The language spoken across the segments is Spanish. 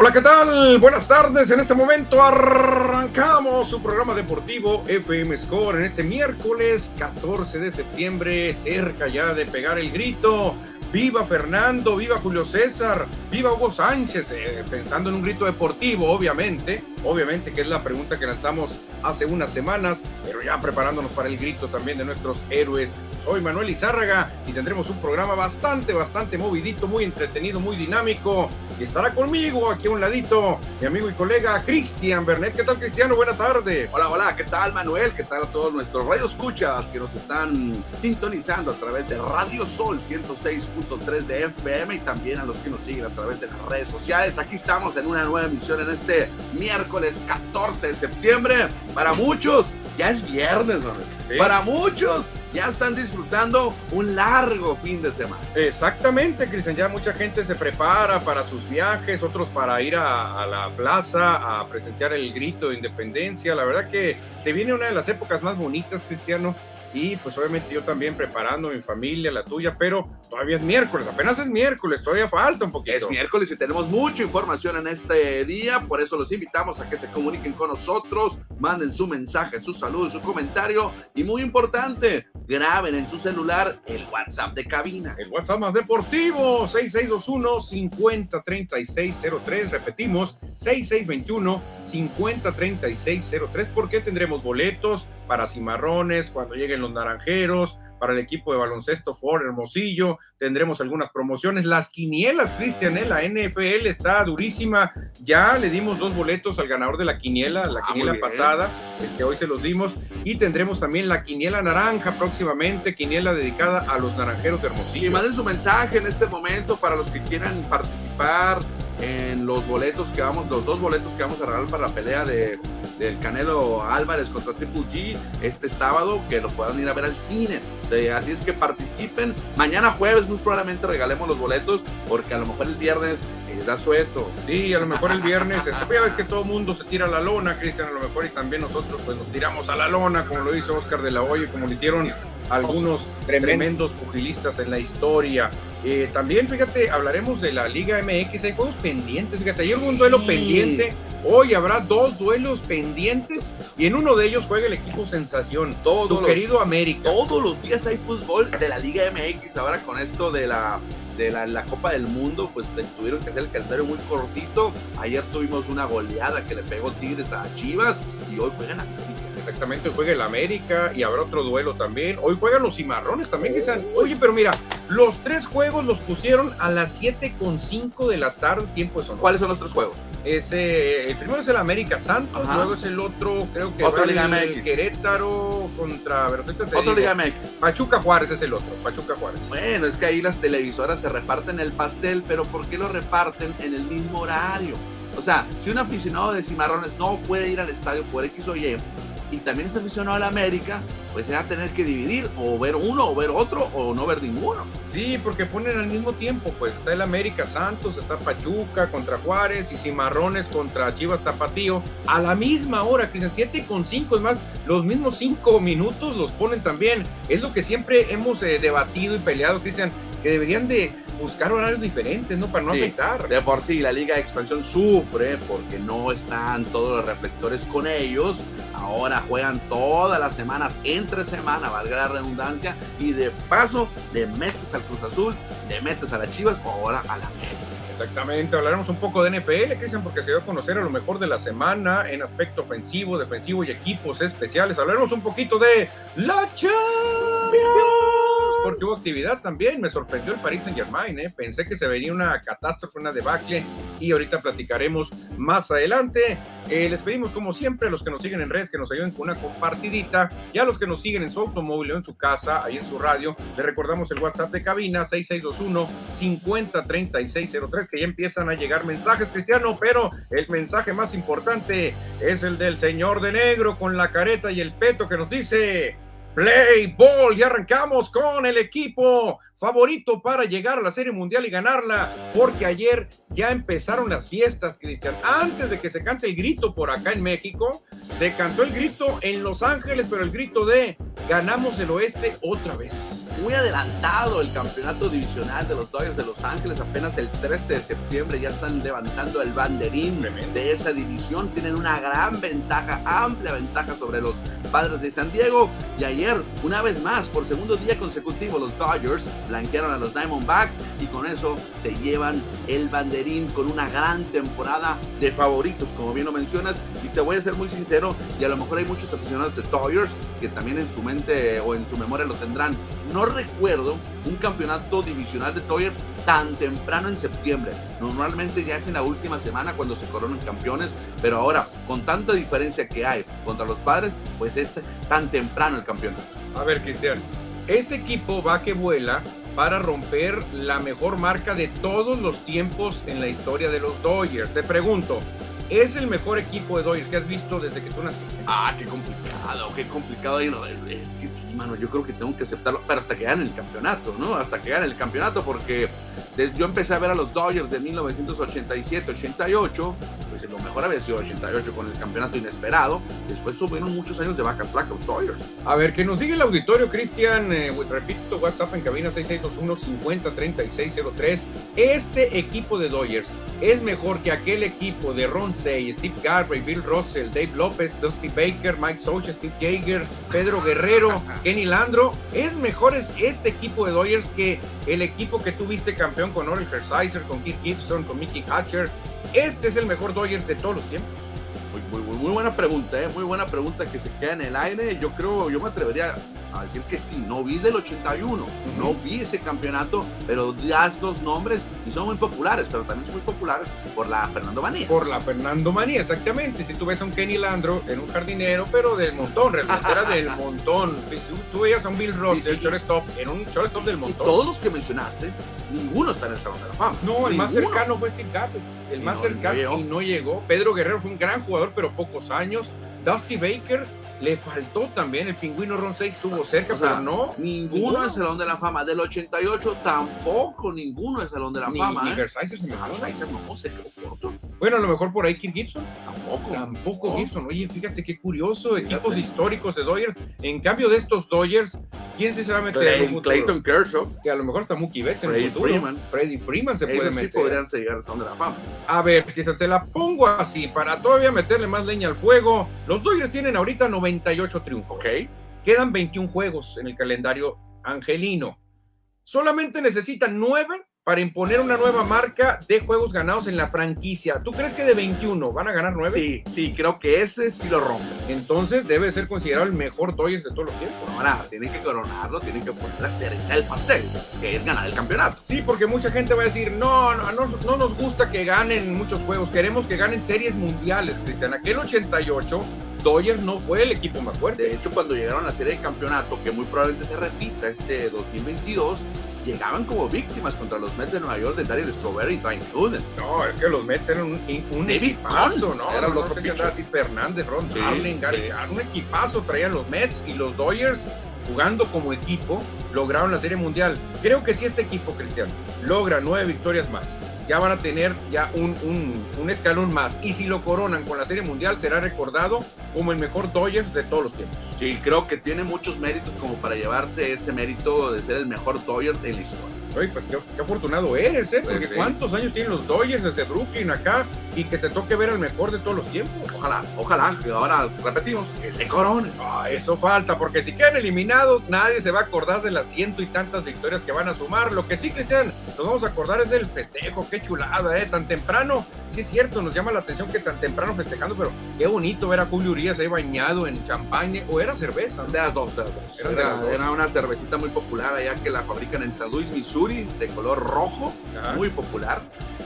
Hola, ¿qué tal? Buenas tardes. En este momento arrancamos su programa deportivo FM Score en este miércoles 14 de septiembre, cerca ya de pegar el grito. Viva Fernando, viva Julio César, viva Hugo Sánchez, eh, pensando en un grito deportivo, obviamente, obviamente que es la pregunta que lanzamos hace unas semanas, pero ya preparándonos para el grito también de nuestros héroes. Soy Manuel Izárraga y tendremos un programa bastante, bastante movidito, muy entretenido, muy dinámico. Y estará conmigo aquí a un ladito mi amigo y colega Cristian Bernet. ¿Qué tal, Cristiano? Buena tarde. Hola, hola, ¿qué tal, Manuel? ¿Qué tal a todos nuestros radioescuchas que nos están sintonizando a través de Radio Sol 106 3 de FM y también a los que nos siguen a través de las redes sociales. Aquí estamos en una nueva emisión en este miércoles 14 de septiembre. Para muchos ya es viernes, Para muchos ya están disfrutando un largo fin de semana. Exactamente, Cristian. Ya mucha gente se prepara para sus viajes, otros para ir a, a, la plaza a presenciar el grito de independencia. La verdad que se viene una de las épocas más bonitas, Cristiano, y pues obviamente yo también preparando mi familia, la tuya, pero todavía es miércoles, apenas es miércoles, todavía falta un poquito. Es miércoles y tenemos mucha información en este día, por eso los invitamos a que se comuniquen con nosotros, manden su mensaje, su saludo, su comentario y muy importante, graben en su celular el WhatsApp de cabina. El WhatsApp más deportivo, 6621-503603, repetimos, 6621-503603, porque tendremos boletos para Cimarrones, cuando lleguen los Naranjeros, para el equipo de baloncesto Ford Hermosillo, tendremos algunas promociones, las quinielas, Cristian, ¿eh? la NFL está durísima, ya le dimos dos boletos al ganador de la quiniela, la ah, quiniela pasada, este, hoy se los dimos, y tendremos también la quiniela naranja próximamente, quiniela dedicada a los Naranjeros de Hermosillo. Y manden su mensaje en este momento para los que quieran participar, en los boletos que vamos, los dos boletos que vamos a regalar para la pelea de, del Canelo Álvarez contra Triple G este sábado, que los puedan ir a ver al cine. así es que participen. Mañana jueves muy probablemente regalemos los boletos, porque a lo mejor el viernes eh, da sueto. Sí, a lo mejor el viernes, este, ya ves que todo mundo se tira a la lona, Cristian, a lo mejor y también nosotros pues nos tiramos a la lona, como lo hizo Oscar de la Hoya, como lo hicieron algunos tremendos pugilistas en la historia. Eh, también, fíjate, hablaremos de la Liga MX, hay juegos pendientes, fíjate, ayer hubo un duelo pendiente, hoy habrá dos duelos pendientes y en uno de ellos juega el equipo Sensación, todo tu querido América. Todos los días hay fútbol de la Liga MX, ahora con esto de la de la, Copa del Mundo, pues tuvieron que hacer el calendario muy cortito. Ayer tuvimos una goleada que le pegó Tigres a Chivas y hoy juegan a Exactamente, hoy juega el América y habrá otro duelo también. Hoy juegan los cimarrones también, quizás. Oye, pero mira, los tres juegos los pusieron a las 7.5 de la tarde, tiempo de. ¿Cuáles son los tres juegos? Ese, el primero es el América Santos, luego es el otro, creo que otro Liga MX. Querétaro contra Otro Liga MX. Pachuca Juárez es el otro, Pachuca Juárez. Bueno, es que ahí las televisoras se reparten el pastel, pero ¿por qué lo reparten en el mismo horario? O sea, si un aficionado de Cimarrones no puede ir al estadio por X o Y, y también es aficionado a la América, pues se va a tener que dividir o ver uno o ver otro o no ver ninguno. Sí, porque ponen al mismo tiempo, pues está el América Santos, está Pachuca contra Juárez y Cimarrones contra Chivas Tapatío a la misma hora, Cristian, 7 con 5, es más, los mismos 5 minutos los ponen también. Es lo que siempre hemos eh, debatido y peleado, Cristian, que deberían de buscar horarios diferentes, ¿no? Para no afectar. De por sí, la Liga de Expansión sufre porque no están todos los reflectores con ellos. Ahora juegan todas las semanas, entre semana, valga la redundancia, y de paso le metes al Cruz Azul, le metes a las Chivas o ahora a la América. Exactamente, hablaremos un poco de NFL, Cristian, porque se dio a conocer a lo mejor de la semana en aspecto ofensivo, defensivo y equipos especiales. Hablaremos un poquito de la Champions porque hubo actividad también. Me sorprendió el Paris Saint Germain, ¿eh? pensé que se venía una catástrofe, una debacle, y ahorita platicaremos más adelante. Eh, les pedimos, como siempre, a los que nos siguen en redes que nos ayuden con una compartidita, y a los que nos siguen en su automóvil o en su casa, ahí en su radio, les recordamos el WhatsApp de cabina 6621-503603, que ya empiezan a llegar mensajes, Cristiano, pero el mensaje más importante es el del señor de negro con la careta y el peto que nos dice. Play Ball. Y arrancamos con el equipo favorito para llegar a la Serie Mundial y ganarla, porque ayer ya empezaron las fiestas, Cristian. Antes de que se cante el grito por acá en México, se cantó el grito en Los Ángeles, pero el grito de ganamos el oeste otra vez. muy adelantado el campeonato divisional de los Dodgers de Los Ángeles. Apenas el 13 de septiembre ya están levantando el banderín de esa división. Tienen una gran ventaja, amplia ventaja sobre los padres de San Diego. Y ayer, una vez más, por segundo día consecutivo, los Dodgers blanquearon a los Diamondbacks y con eso se llevan el banderín con una gran temporada de favoritos, como bien lo mencionas. Y te voy a ser muy sincero, y a lo mejor hay muchos aficionados de Dodgers que también en su mente o en su memoria lo tendrán. No recuerdo un campeonato divisional de Dodgers tan temprano en septiembre. Normalmente ya es en la última semana cuando se coronan campeones, pero ahora con tanta diferencia que hay contra los padres, pues es tan temprano el campeonato. A ver, Cristian, este equipo va que vuela para romper la mejor marca de todos los tiempos en la historia de los Dodgers. Te pregunto, es el mejor equipo de Dodgers que has visto desde que tú naciste. Ah, qué complicado, qué complicado. Es que sí, mano, yo creo que tengo que aceptarlo, pero hasta que ganen el campeonato, ¿no? Hasta que ganen el campeonato, porque yo empecé a ver a los Dodgers de 1987-88, pues lo mejor había sido 88 con el campeonato inesperado. Después subieron muchos años de vacas flacas los Dodgers. A ver, que nos sigue el auditorio, Cristian. Eh, repito, WhatsApp en cabina 6621-503603. Este equipo de Dodgers es mejor que aquel equipo de Ron Steve Garvey, Bill Russell, Dave López, Dusty Baker, Mike Socha, Steve Jaeger, Pedro Guerrero, Kenny Landro. Es mejor este equipo de Dodgers que el equipo que tuviste campeón con Orel Hershiser, con Keith Gibson, con Mickey Hatcher. Este es el mejor Dodgers de todos los tiempos. Muy, muy, muy, buena pregunta, ¿eh? muy buena pregunta que se queda en el aire. Yo creo, yo me atrevería a decir que sí, no vi del 81, no vi ese campeonato, pero das dos nombres y son muy populares, pero también son muy populares por la Fernando Manía. Por la Fernando Manía, exactamente. Si tú ves a un Kenny Landro en un jardinero, pero del montón, realmente era del montón. Si tú veías a un Bill Ross, el shortstop, en un shortstop del montón. todos los que mencionaste, ninguno está en el Salón de la Fama. No, el más cercano fue Steve Garvey, el más cercano y no llegó. Pedro Guerrero fue un gran jugador, pero pocos años. Dusty Baker le faltó también, el pingüino Ron 6 estuvo cerca, pero no. Ninguno en Salón de la Fama. Del 88 tampoco ninguno en Salón de la Fama. Ni ¿eh? se me no, se corto. Bueno, a lo mejor por ahí Kirk Gibson. Tampoco. Tampoco Gibson. Oye, fíjate qué curioso, equipos históricos de Dodgers. En cambio de estos Dodgers, ¿quién se va a meter en un Clayton Kershaw. Que a lo mejor está Mookie Betts en Freddy el futuro. Freeman. Freddy Freeman se puede meter. sí podrían llegar al Salón de la Fama. A ver, quizá te la pongo así, para todavía meterle más leña al fuego. Los Dodgers tienen ahorita 98 triunfos. Ok. Quedan 21 juegos en el calendario angelino. Solamente necesitan 9 para imponer una nueva marca de juegos ganados en la franquicia. ¿Tú crees que de 21 van a ganar 9? Sí, sí, creo que ese sí lo rompe. Entonces debe ser considerado el mejor Dodgers de todos los tiempos. Ahora, tienen que coronarlo, tienen que poner la cereza del pastel, que es ganar el campeonato. Sí, porque mucha gente va a decir, no, no, no, no nos gusta que ganen muchos juegos, queremos que ganen series mundiales, Cristian. Aquel 88 Dodgers no fue el equipo más fuerte. De hecho, cuando llegaron a la serie de campeonato, que muy probablemente se repita este 2022, llegaban como víctimas contra los Mets de Nueva York de Daryl Strawberry y Dwayne Gooden. No, es que los Mets eran un, un equipazo, ¿no? Era no, sé si Fernández, Ron sí, Gary, un equipazo traían los Mets y los Dodgers jugando como equipo lograron la Serie Mundial. Creo que si este equipo, Cristiano, logra nueve victorias más, ya van a tener ya un, un, escalón más. Y si lo coronan con la Serie Mundial, será recordado como el mejor Dodgers de todos los tiempos. Sí, creo que tiene muchos méritos como para llevarse ese mérito de ser el mejor Dodgers de la historia. Oye, pues qué, afortunado eres, ¿eh? Porque cuántos años tienen los Dodgers desde Brooklyn acá y que te toque ver al mejor de todos los tiempos. Ojalá, ojalá, ahora repetimos, que se coronen. Ah, eso falta, porque si quedan eliminados, nadie se va a acordar de las ciento y tantas victorias que van a sumar. Lo que sí, Cristian, nos vamos a acordar es del festejo, qué chulada, ¿eh? Tan temprano, sí es cierto, nos llama la atención que tan temprano festejando, pero qué bonito ver a Julio Urias ahí bañado en champaña, o era cerveza. De las dos, de las dos. Era, era, una cervecita muy popular allá que la fabrican en San Luis, Missouri de color rojo, muy popular.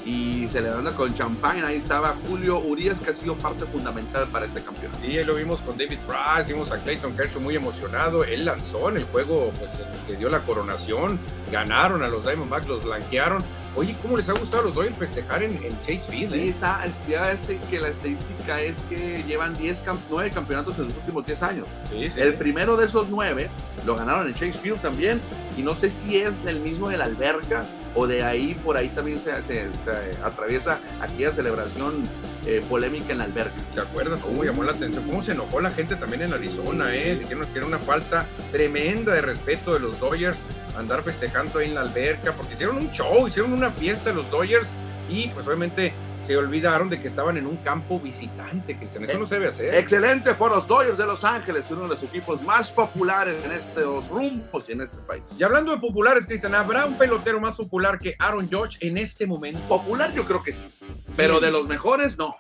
Y se le celebrando con champán, ahí estaba Julio Urias, que ha sido parte fundamental para este campeonato. Sí, lo vimos con David Price, vimos a Clayton Kershaw muy emocionado. Él lanzó en el juego pues, que dio la coronación, ganaron a los Diamondbacks, los blanquearon. Oye, ¿cómo les ha gustado a los Dodgers festejar en, Chase Field? Sí, eh? está, ya sé que la estadística es que llevan 10 9 campeonatos en los últimos 10 años. el primero de esos 9 lo ganaron en Chase Field también, y no sé si es el mismo de la alberca o de ahí por ahí también se, se, atraviesa aquella celebración eh, polémica en la alberca. ¿Te acuerdas cómo llamó la atención? ¿Cómo se enojó la gente también en Arizona? Eh? Dijeron que era una falta tremenda de respeto de los Dodgers andar festejando ahí en la alberca, porque hicieron un show, hicieron una fiesta los Dodgers y pues obviamente se olvidaron de que estaban en un campo visitante, Cristian. Eso no se debe hacer. Excelente por los Dodgers de Los Ángeles, uno de los equipos más populares en estos rumbos y en este país. Y hablando de populares, Cristian, ¿habrá un pelotero más popular que Aaron Judge en este momento? Popular yo creo que sí, pero de los mejores no.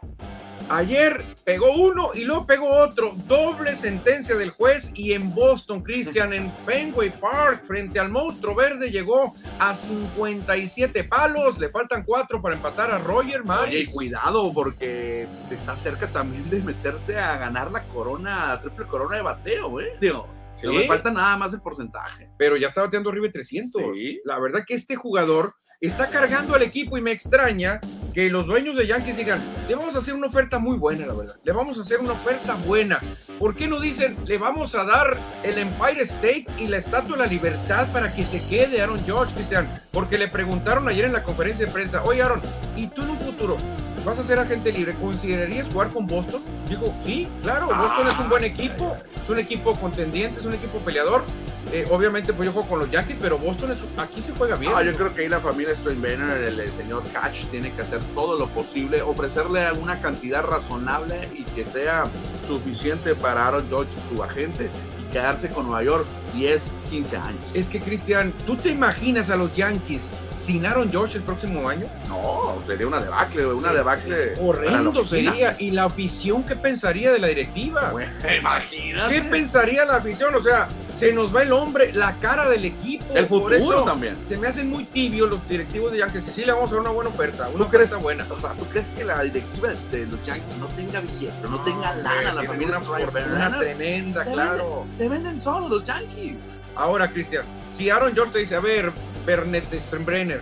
Ayer pegó uno y luego pegó otro. Doble sentencia del juez y en Boston, Christian, en Fenway Park, frente al monstruo verde, llegó a 57 palos. Le faltan cuatro para empatar a Roger Maris. Oye, cuidado, porque está cerca también de meterse a ganar la corona, triple corona de bateo, ¿eh? Digo, no me falta nada más el porcentaje. Pero ya está bateando arriba de 300. La verdad que este jugador está cargando al equipo y me extraña que los dueños de Yankees digan, le vamos a hacer una oferta muy buena, la verdad. Le vamos a hacer una oferta buena. ¿Por qué no dicen, le vamos a dar el Empire State y la Estatua de la Libertad para que se quede Aaron George, Cristian? Porque le preguntaron ayer en la conferencia de prensa, oye Aaron, ¿y tú en un futuro vas a ser agente libre? ¿Considerarías jugar con Boston? Dijo, sí, claro, Boston es un buen equipo, es un equipo contendiente, es un equipo peleador eh, obviamente, pues yo juego con los Yankees, pero Boston aquí se juega bien. Ah, yo creo que ahí la familia Steinbrenner, el, señor Catch, tiene que hacer todo lo posible, ofrecerle una cantidad razonable y que sea suficiente para Aaron Judge, su agente, quedarse con Nueva York 10, 15 años. Es que, Cristian, ¿tú te imaginas a los Yankees sin Aaron George el próximo año? No, sería una debacle, una debacle. Horrendo sería. ¿Y la afición qué pensaría de la directiva? imagínate. ¿Qué pensaría la afición? O sea, se nos va el hombre, la cara del equipo. El futuro también. Se me hacen muy tibios los directivos de Yankees. Y sí, le vamos a dar una buena oferta. Una oferta buena. O sea, ¿tú crees que la directiva de los Yankees no tenga billete, no, tenga lana? La familia una, una tremenda, claro. se venden solos los Yankees. Ahora, Cristian, si Aaron George te dice, a ver, Bernet Steinbrenner,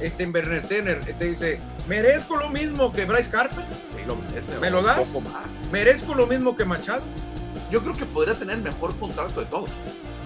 este Bernet Tenner, te dice, ¿merezco lo mismo que Bryce Carper? Sí, lo merece. ¿Me lo das? ¿Merezco lo mismo que Machado? Yo creo que podría tener el mejor contrato de todos.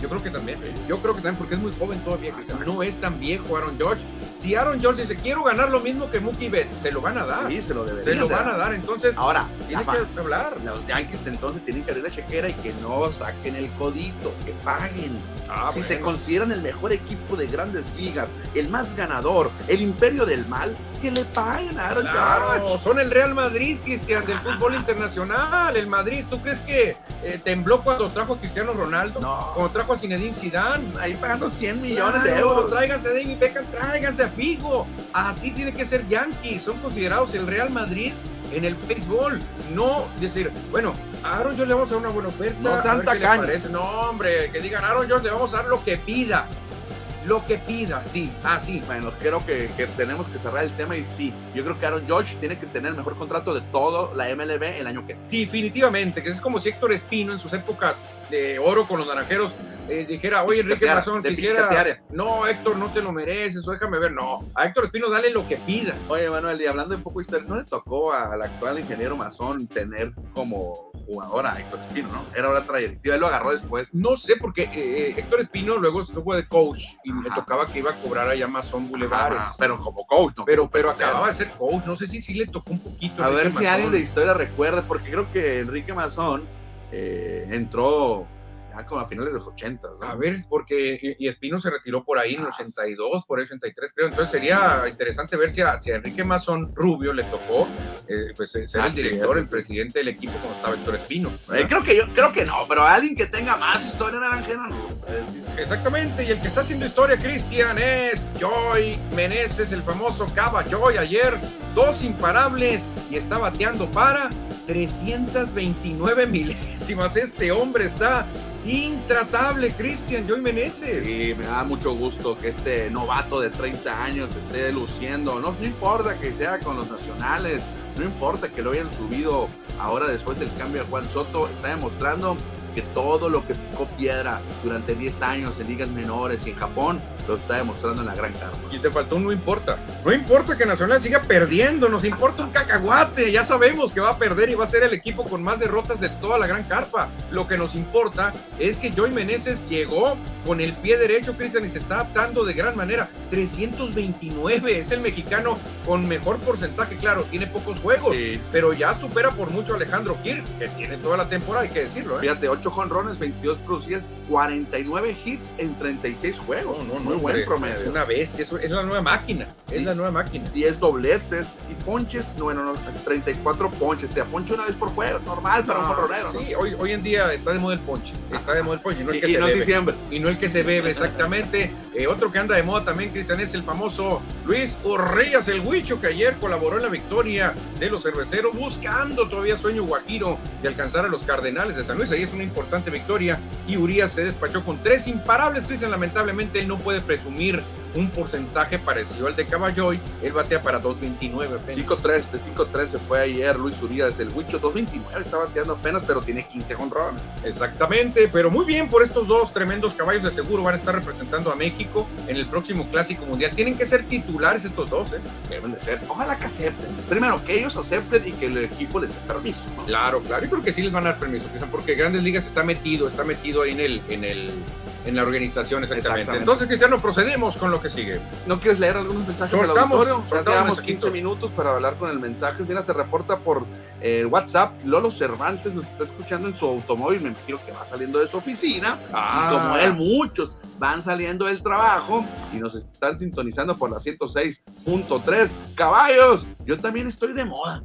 Yo creo que también. Yo creo que también porque es muy joven todavía. No es tan viejo Aaron George. Si Aaron George dice quiero ganar lo mismo que Mookie Betts, se lo van a dar. Sí, se lo deberían. Se lo van a dar. Entonces, ahora tiene que hablar. Los Yankees entonces tienen que abrir la chequera y que no saquen el codito, que paguen. Ah, si se consideran el mejor equipo de grandes ligas, el más ganador, el imperio del mal, que le paguen a Aaron George. Son el Real Madrid, Cristian, del fútbol internacional. El Madrid, ¿tú crees que eh, tembló cuando trajo a Cristiano Ronaldo? No. Cuando trajo a Zinedine Zidane. Ahí pagando 100 millones de euros. Tráiganse a David Beckham, tráiganse a Figo. Así tiene que ser Yankees. Son considerados el Real Madrid en el béisbol. No decir, bueno, a Aaron George le vamos a dar una buena oferta. No Santa No, hombre, que digan Aaron George le vamos a dar lo que pida lo que pida, sí, así. Ah, bueno, creo que, tenemos que cerrar el tema y sí, yo creo que Aaron George tiene que tener el mejor contrato de todo la MLB el año que Definitivamente, que es como si Héctor Espino en sus épocas de oro con los naranjeros eh, dijera, oye Enrique Razón, quisiera. No, Héctor, no te lo mereces, o déjame ver. No, a Héctor Espino dale lo que pida. Oye, Manuel, y hablando un poco de historia, ¿no le tocó al actual ingeniero Mazón tener como jugador a Héctor Espino, no? Era una trayectoria, él lo agarró después. No sé, porque eh, eh, Héctor Espino luego estuvo de coach y le tocaba que iba a cobrar allá Mazón Boulevares. pero como coach, ¿no? Pero, pero acababa de ser coach, no sé si sí le tocó un poquito. A, ver si alguien de historia recuerda, porque creo que Enrique Mazón entró como a finales de los 80. A ver, porque y Espino se retiró por ahí en el 82, ah, por el 83 creo. Entonces sería interesante ver si a, si Enrique Mazón Rubio le tocó eh, pues, ser el director, el presidente del equipo cuando estaba Héctor Espino. Eh, creo que yo creo que no, pero alguien que tenga más historia naranjera no. Exactamente, y el que está haciendo historia, Cristian, es Joy Meneses, el famoso Cava Joy. Ayer, dos imparables y está bateando para 329 milésimas. Este hombre está intratable, Cristian Joy Meneses. Sí, me da mucho gusto que este novato de 30 años esté luciendo. No, no importa que sea con los nacionales, no importa que lo hayan subido ahora después del cambio a Juan Soto, está demostrando que todo lo que picó piedra durante 10 años en ligas menores y en Japón lo está demostrando en la gran carpa. Y te faltó un no importa. No importa que Nacional siga perdiendo, nos importa un cacahuate. Ya sabemos que va a perder y va a ser el equipo con más derrotas de toda la gran carpa. Lo que nos importa es que Joy Meneses llegó con el pie derecho, Cristian, y se está adaptando de gran manera. 329 es el mexicano con mejor porcentaje, claro, tiene pocos juegos, pero ya supera por mucho a Alejandro Kirk, que tiene toda la temporada, hay que decirlo. ¿eh? Fíjate, 8 jonrones, 22 producidas, 49 hits en 36 juegos. No, no, Muy buen promedio. Es una bestia, es, la nueva máquina, es la nueva máquina. 10 dobletes y ponches, bueno, no, 34 ponches, o sea, ponche una vez por juego, normal para un jorronero. Sí, hoy, hoy en día está de moda el ponche, está de moda el ponche, no el que y, se no bebe. Diciembre. Y no el que se bebe, exactamente. Eh, otro que anda de moda también, Cristian, es el famoso Luis Urrías, el Huicho, que ayer colaboró en la victoria de los cerveceros, buscando todavía sueño guajiro de alcanzar a los Cardenales de San Luis. Ahí es una importante victoria y Urias se despachó con tres imparables. Cristian, lamentablemente, él no puede presumir un porcentaje parecido al de Caballoy. Él batea para 2.29 5-3, de 5-3 se fue ayer Luis Urias, el Huicho 2.29 está bateando apenas, pero tiene 15 honrones. Exactamente, pero muy bien por estos dos tremendos caballos de seguro van a estar representando a México en el próximo Clásico Mundial. Tienen que ser titulares estos dos, ¿eh? Deben de ser. Ojalá que acepten. Primero, que ellos acepten y que el equipo les dé permiso. Claro, claro. Yo creo que sí les van a dar permiso, porque Grandes Ligas está metido, está metido ahí en el, en el, en la organización exactamente. Entonces, Cristiano, procedemos con lo que sigue. ¿No quieres leer algunos mensajes del auditorio? Ya 15 minutos para hablar con el mensaje. Mira, se reporta por eh, WhatsApp. Lolo Cervantes nos está escuchando en su automóvil. Me imagino que va saliendo de su oficina. Y como él, muchos van saliendo del trabajo y nos están sintonizando por la 106.3. Caballos, yo también estoy de moda.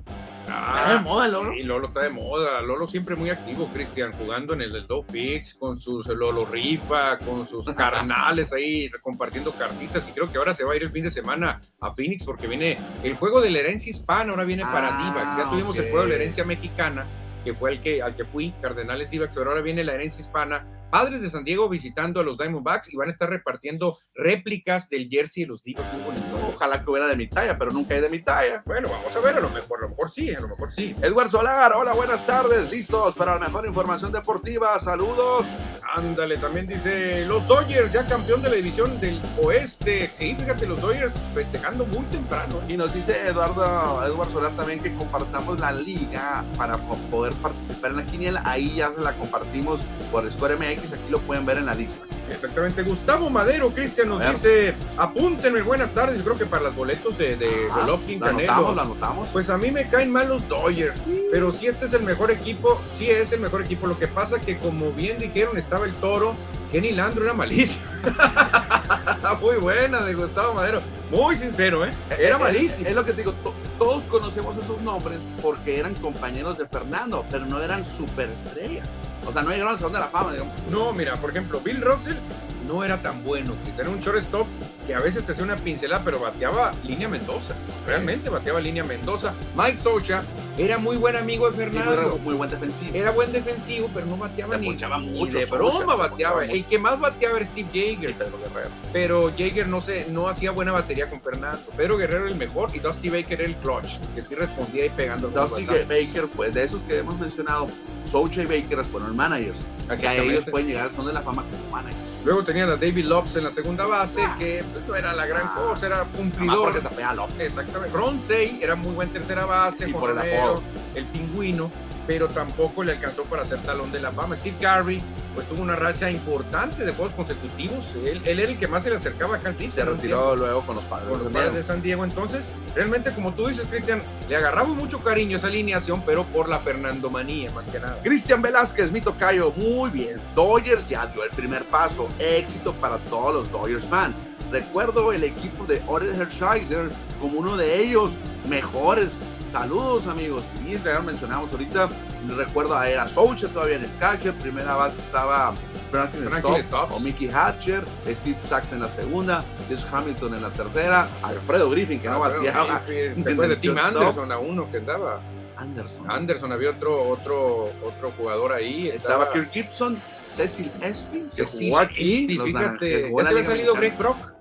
Está de moda, Lolo. Sí, Lolo está de moda. Lolo siempre muy activo, Cristian, jugando en el del Dow Pix, con sus Lolo Rifa, con sus carnales ahí, compartiendo cartitas. Y creo que ahora se va a ir el fin de semana a Phoenix porque viene el juego de la herencia hispana, ahora viene para ah, Divax. Ya tuvimos el juego de la herencia mexicana que fue el que, al que fui, Cardenales Divax, pero ahora viene la herencia hispana Padres de San Diego visitando a los Diamondbacks y van a estar repartiendo réplicas del jersey de los Divos. Ojalá que hubiera de mi talla, pero nunca hay de mi talla. Bueno, vamos a ver, a lo mejor, a lo mejor sí, a lo mejor sí. Edward Solar, hola, buenas tardes, listos para la mejor información deportiva, saludos. Ándale, también dice los Dodgers, ya campeón de la división del oeste. Sí, fíjate, los Dodgers festejando muy temprano. Y nos dice Eduardo, Edward Solar también que compartamos la liga para poder participar en la quiniela. Ahí ya se la compartimos por Square MX aquí lo pueden ver en la lista. Exactamente. Gustavo Madero, Cristian, nos dice, apúntenme, buenas tardes, yo creo que para los boletos de, de ah, Golovkin la anotamos, la anotamos. Pues a mí me caen mal los Dodgers, pero si este es el mejor equipo, sí es el mejor equipo. Lo que pasa que, como bien dijeron, estaba el toro, Kenny Landro era malísimo. Muy buena de Gustavo Madero. Muy sincero, ¿eh? Era malísimo. Es, lo que te digo, todos conocemos esos nombres porque eran compañeros de Fernando, pero no eran superestrellas. O sea, no llegaron al Salón de la Fama. No, mira, por ejemplo, Bill Russell no era tan bueno. Era un shortstop que a veces te hacía una pincelada, pero bateaba línea Mendoza. Realmente bateaba línea Mendoza. Mike Socha era muy buen amigo de Fernando. Era muy buen defensivo. Era buen defensivo, pero no bateaba ni, mucho, de broma bateaba. El que más bateaba era Steve Jaeger. Pero Jaeger no, se, no hacía buena batería con Fernando. Pedro Guerrero era el mejor y Dusty Baker era el clutch, que sí respondía y pegando. Dusty Baker, pues de esos que hemos mencionado, Socha y Baker fueron managers. Que a ellos pueden llegar Salón de la Fama como managers. Luego tenían a David Lopes en la segunda base, ah. que pues, no era la gran ah. cosa, era cumplidor. porque se. Exactamente. Ron Say era muy buen tercera base, y por el, el pingüino, pero tampoco le alcanzó para ser talón de la fama. Steve Garvey pues tuvo una racha importante de juegos consecutivos. Él, él, era el que más se le acercaba a Cal Se retiró luego con los padres, con los padres de San Diego. Entonces, realmente, como tú dices, Cristian, le agarramos mucho cariño a esa alineación, pero por la Fernandomanía, más que nada. Cristian Velázquez, mi tocayo, muy bien. Dodgers ya dio el primer paso. Éxito para todos los Dodgers fans. Recuerdo el equipo de Oren Hershiser como uno de ellos mejores Saludos amigos, sí, ya mencionamos ahorita, recuerdo a Era Soucha todavía en el catcher, primera base estaba Franklin, Stop, o Mickey Hatcher, Steve Sachs en la segunda, Jess Hamilton en la tercera, Alfredo Griffin que no bateaba. Después de Tim Anderson a uno que andaba. Anderson. Anderson, había otro, otro, otro jugador ahí. Estaba, Kirk Gibson, Cecil Espy, se jugó aquí. fíjate, ¿ya se había salido Greg Brock?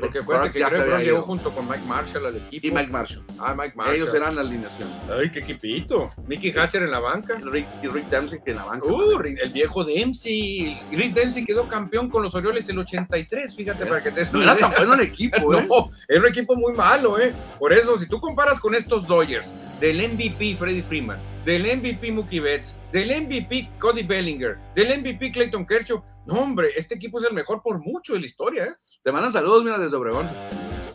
Porque acuérdate que Greg Brown llegó junto con Mike Marshall al equipo. Y Mike Marshall. Ah, Mike Marshall. Ellos eran la alineación. Ay, qué equipito. Mickey Hatcher en la banca. Y Rick, y Rick Dempsey que en la banca. Uh, el viejo Dempsey. Rick Dempsey quedó campeón con los Orioles el 83, fíjate, para que te no era tan bueno el equipo, ¿eh? No, era un equipo muy malo, ¿eh? Por eso, si tú comparas con estos Dodgers, del MVP Freddie Freeman, del MVP Mookie Betts, del MVP Cody Bellinger, del MVP Clayton Kershaw, no, hombre, este equipo es el mejor por mucho de la historia, ¿eh? Te mandan saludos, mira, desde Obregón.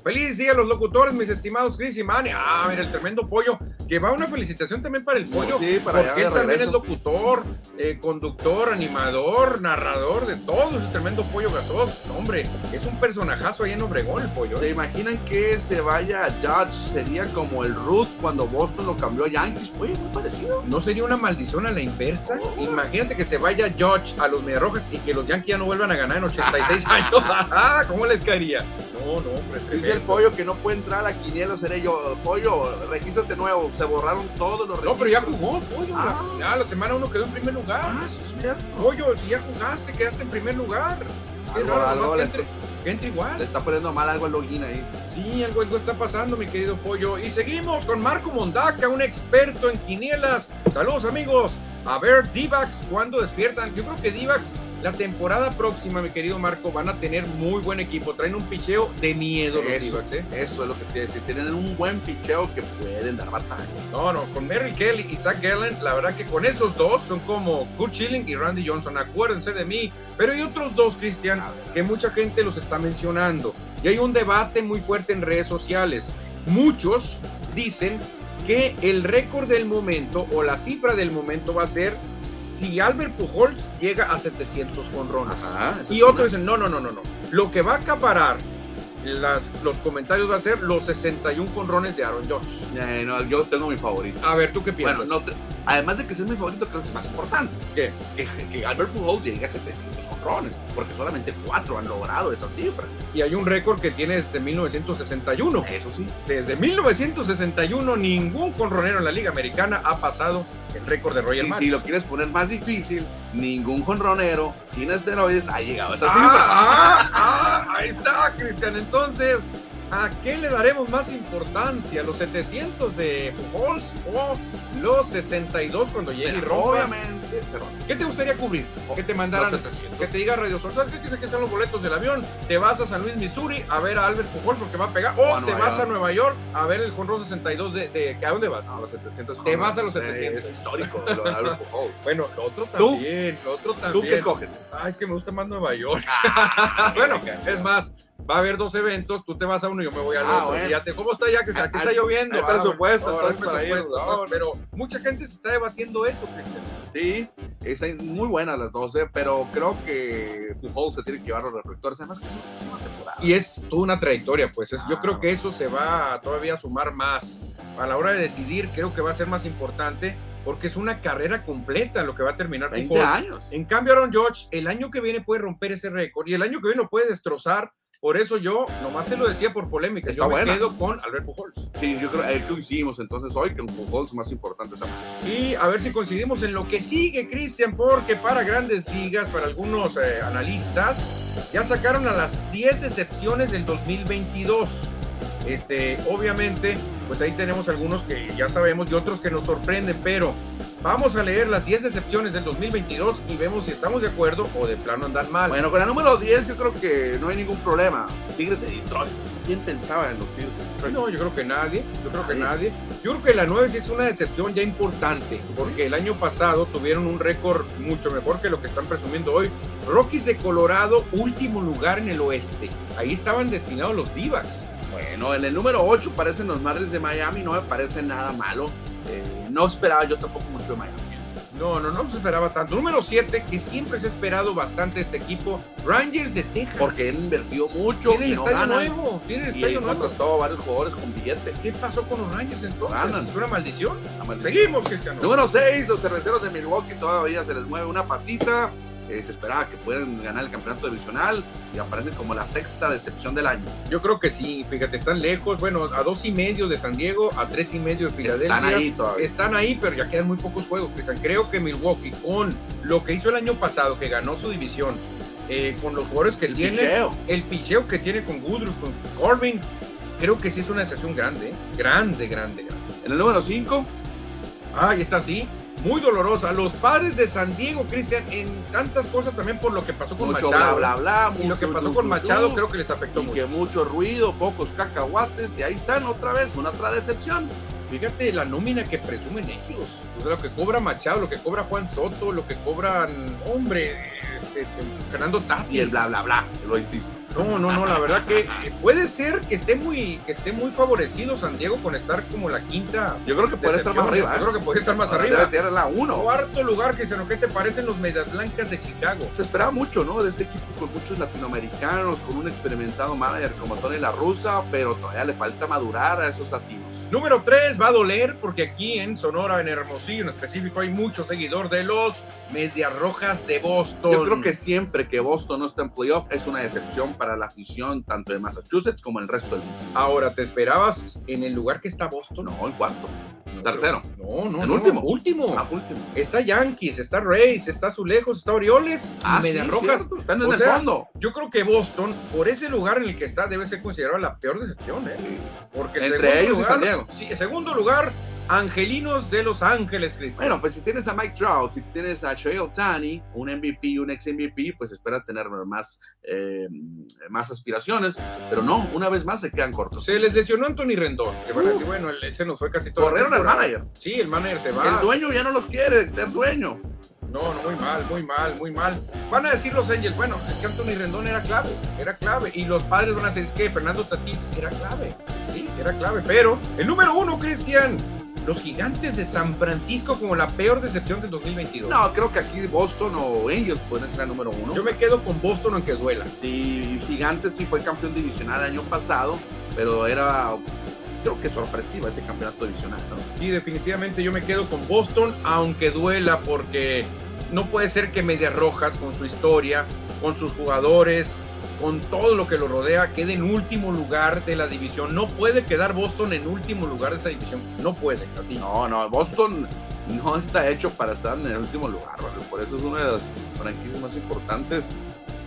Feliz día a los locutores, mis estimados Chris y Manny. Ah, mira, el tremendo pollo. Que va una felicitación también para el pollo. Sí, para porque él también es locutor, eh, conductor, animador, narrador de todo. Es el tremendo pollo gasos. Hombre, es un personajazo ahí en Obregón el pollo. ¿Se ¿eh? imaginan que se vaya a Dodge? Sería como el Ruth cuando Boston lo cambió a Yankees. Oye, muy parecido. ¿No sería una maldición a la inversa? Imagínate que se vaya George a los Mediarrojas y que los Yankees ya no vuelvan a ganar en 86 años. ¿Cómo les caería? No, no, hombre. Dice el pollo que no puede entrar a la quiniela, seré yo. Pollo, regístrate nuevo. Se borraron todos los No, pero ya registros. jugó, pollo. Ah. Ya la semana uno quedó en primer lugar. Ah, sí, es cierto. Pollo, si ya jugaste, quedaste en primer lugar. Algo, raro, algo le, entre, entre igual. le está poniendo mal algo al login ahí. Sí, algo, algo está pasando, mi querido Pollo. Y seguimos con Marco Mondaca, un experto en quinielas. Saludos, amigos. A ver, Divax, ¿cuándo despiertan? Yo creo que Divax, la temporada próxima, mi querido Marco, van a tener muy buen equipo. Traen un picheo de miedo los Eso, Divax, ¿eh? eso es lo que te decir. Tienen un buen picheo que pueden dar batalla. No, no, con Merrill Kelly y Zach Gallen, la verdad que con esos dos son como Kurt Schilling y Randy Johnson. Acuérdense de mí. Pero hay otros dos, Cristian, que mucha gente los está mencionando. Y hay un debate muy fuerte en redes sociales. Muchos dicen que el récord del momento o la cifra del momento va a ser si Albert Pujols llega a 700 jonrones. Y otros dicen, no, no, no, no, no. Lo que va a acaparar las, los comentarios va a ser los 61 jonrones de Aaron Judge. Eh, no, yo tengo mi favorito. A ver, ¿tú qué piensas? Bueno, no te- además de que sea mi favorito, creo que es más importante. ¿Qué? Que, que Albert Pujols llegue a 700 honrones, porque solamente cuatro han logrado esa cifra. Y hay un récord que tiene desde 1961. Eso sí. Desde 1961 ningún jonronero en la Liga Americana ha pasado el récord de Roger Y Maris. si lo quieres poner más difícil, ningún jonronero sin esteroides ha llegado a esa Ah, cifra. ah, ah, ahí está, Cristian. Entonces, ¿a qué le daremos más importancia? ¿Los 700 de Pujols o los 62 cuando llegue rompa? obviamente, pero ¿Qué te gustaría cubrir? Que te mandaran, los 700. que te diga Radio Sol, ¿sabes qué? Que están los boletos del avión. Te vas a San Luis, Missouri a ver a Albert Pujols porque va a pegar. O O a te vas a. Nueva York a ver el jonrón 62 de, de- ¿A dónde vas? No, los 700 Te vas a los jonrones. 700. Es histórico lo de Albert Pujols. Bueno, lo otro ¿Tú? también, lo otro también. ¿Tú qué escoges? Ah, es que me gusta más Nueva York. bueno, es más, va a haber dos eventos, tú te vas a uno y yo me voy al Ah, otro. Fíjate, ¿cómo está ya? Que Ah, aquí ah, está lloviendo. hay Ah, presupuesto, bueno, hay para ir, presupuesto, no, Pero mucha gente se está debatiendo eso, Cristian. Sí, es muy buenas las 12, pero creo que Pujols se tiene que llevar los reflectores. Además que es una temporada. Y es toda una trayectoria, pues es- yo Ah. creo que eso se va a todavía a sumar más. A la hora de decidir, creo que va a ser más importante porque es una carrera completa lo que va a terminar 20 Pujols. años. En cambio, Aaron George, el año que viene puede romper ese récord y el año que viene lo puede destrozar. Por eso yo, nomás te lo decía por polémica, Está yo me buena. quedo con Albert Pujols. Sí, yo creo que hicimos entonces hoy que un Pujols más importante esa Y a ver si coincidimos en lo que sigue, Cristian, porque para grandes ligas, para algunos eh, analistas, ya sacaron a las 10 decepciones del 2022. Este, obviamente, pues ahí tenemos algunos que ya sabemos y otros que nos sorprenden, pero vamos a leer las 10 decepciones del 2022 y vemos si estamos de acuerdo o de plano andan mal. Bueno, con la número 10 yo creo que no hay ningún problema. Tigres de Detroit. ¿Quién pensaba en los Tigres de Detroit? No, yo creo que nadie, yo creo que Nadie. nadie. Yo creo que la 9 sí es una decepción ya importante, porque el año pasado tuvieron un récord mucho mejor que lo que están presumiendo hoy. Rockies de Colorado, último lugar en el oeste. Ahí estaban destinados los Divas. Bueno, en el número 8 parecen los Madres de Miami, no me parece nada malo. Eh, no esperaba yo tampoco mucho de Miami. No, no, no se esperaba tanto. Número 7, que siempre se ha esperado bastante este equipo, Rangers de Texas. Porque él invirtió mucho tienen y no estadio ganan. nuevo, tienen Y estadio él nuevo. contrató a varios jugadores con billete. ¿Qué pasó con los Rangers entonces? Ganan. ¿Es una maldición? Maldición. Seguimos, Cristiano. Número 6, los cerveceros de Milwaukee todavía se les mueve una patita. Eh, se esperaba que puedan ganar el campeonato divisional y aparecen como la sexta decepción del año. Yo creo que sí, fíjate, están lejos, bueno, a dos y medio de San Diego, a tres y medio de Filadelfia. Están ahí todavía. Están ahí, pero ya quedan muy pocos juegos, Cristian. Creo que Milwaukee, con lo que hizo el año pasado, que ganó su división, eh, con los jugadores que El tiene, picheo. el picheo que tiene con Woodruff, con Corbin, creo que sí es una decepción grande, ¿eh? grande, grande, grande. En el número 5, Ah, y está así, muy dolorosa. Los padres de San Diego, Cristian, en tantas cosas también por lo que pasó con mucho Machado. bla, bla, bla. y lo que pasó tu, con tu, Machado tu, creo que les afectó y mucho. que mucho ruido, pocos cacahuates, y ahí están otra vez, una otra decepción. Fíjate la nómina que presumen ellos. O sea, lo que cobra Machado, lo que cobra Juan Soto, lo que cobran, hombre, este, Fernando Tatis. Y el bla, bla, bla, lo insisto. No, no, no, la verdad que eh, puede ser que esté muy, que esté muy favorecido San Diego con estar como la quinta. Yo creo que puede estar más arriba. Yo creo que puede estar más Ahora arriba. Debe ser la 1. Cuarto lugar, que ¿qué te parecen los Medias Blancas de Chicago? Se esperaba mucho, ¿no? De este equipo con muchos latinoamericanos, con un experimentado manager como Tony La Russa, pero todavía le falta madurar a esos latinos. Número 3 va a doler porque aquí en Sonora, en Hermosillo en específico, hay mucho seguidor de los Medias Rojas de Boston. Yo creo que siempre que Boston no está en playoff es una decepción para la afición tanto de Massachusetts como el resto del mundo. Ahora, ¿te esperabas en el lugar que está Boston? No, el cuarto. No, tercero. No, no, El no, último. Último. Ah, último. Está Yankees, está Rays, está Azulejos, está Orioles, Ah, Medias sí, Rojas. cierto, Están en O el sea, fondo. Yo creo que Boston, por ese lugar en el que está, debe ser considerado la peor decepción, ¿eh? Porque el Entre ellos y San Diego. Sí, en segundo lugar, Angelinos de Los Ángeles, Cristian. Bueno, pues si tienes a Mike Trout, si tienes a Shohei Ohtani, un MVP, un ex MVP, pues espera tener más, eh, más aspiraciones, pero no, una vez más se quedan cortos. Se les lesionó Anthony Rendón, que van a decir, bueno, él, se nos fue casi todo. Corrieron al manager. Sí, el manager se va. El dueño ya no los quiere, el dueño. No, no, muy mal, muy mal, muy mal. Van a decir los Angels, bueno, es que Anthony Rendón era clave, era clave. Y los padres van a decir, es que Fernando Tatís era clave. Sí, era clave. Pero el número uno, Cristian, los gigantes de San Francisco como la peor decepción del 2022. No, creo que aquí Boston o Angels pueden ser el número uno. Yo me quedo con Boston aunque duela. Sí, Gigantes sí fue campeón divisional el año pasado, pero era, creo que sorpresiva ese campeonato divisional, ¿no? Sí, definitivamente yo me quedo con Boston, aunque duela, porque no puede ser que Medias Rojas, con su historia, con sus jugadores, con todo lo que lo rodea, quede en último lugar de la división. No puede quedar Boston en último lugar de esa división. No puede, así. No, no, Boston no está hecho para estar en el último lugar, ¿vale? por eso es una de las franquicias más importantes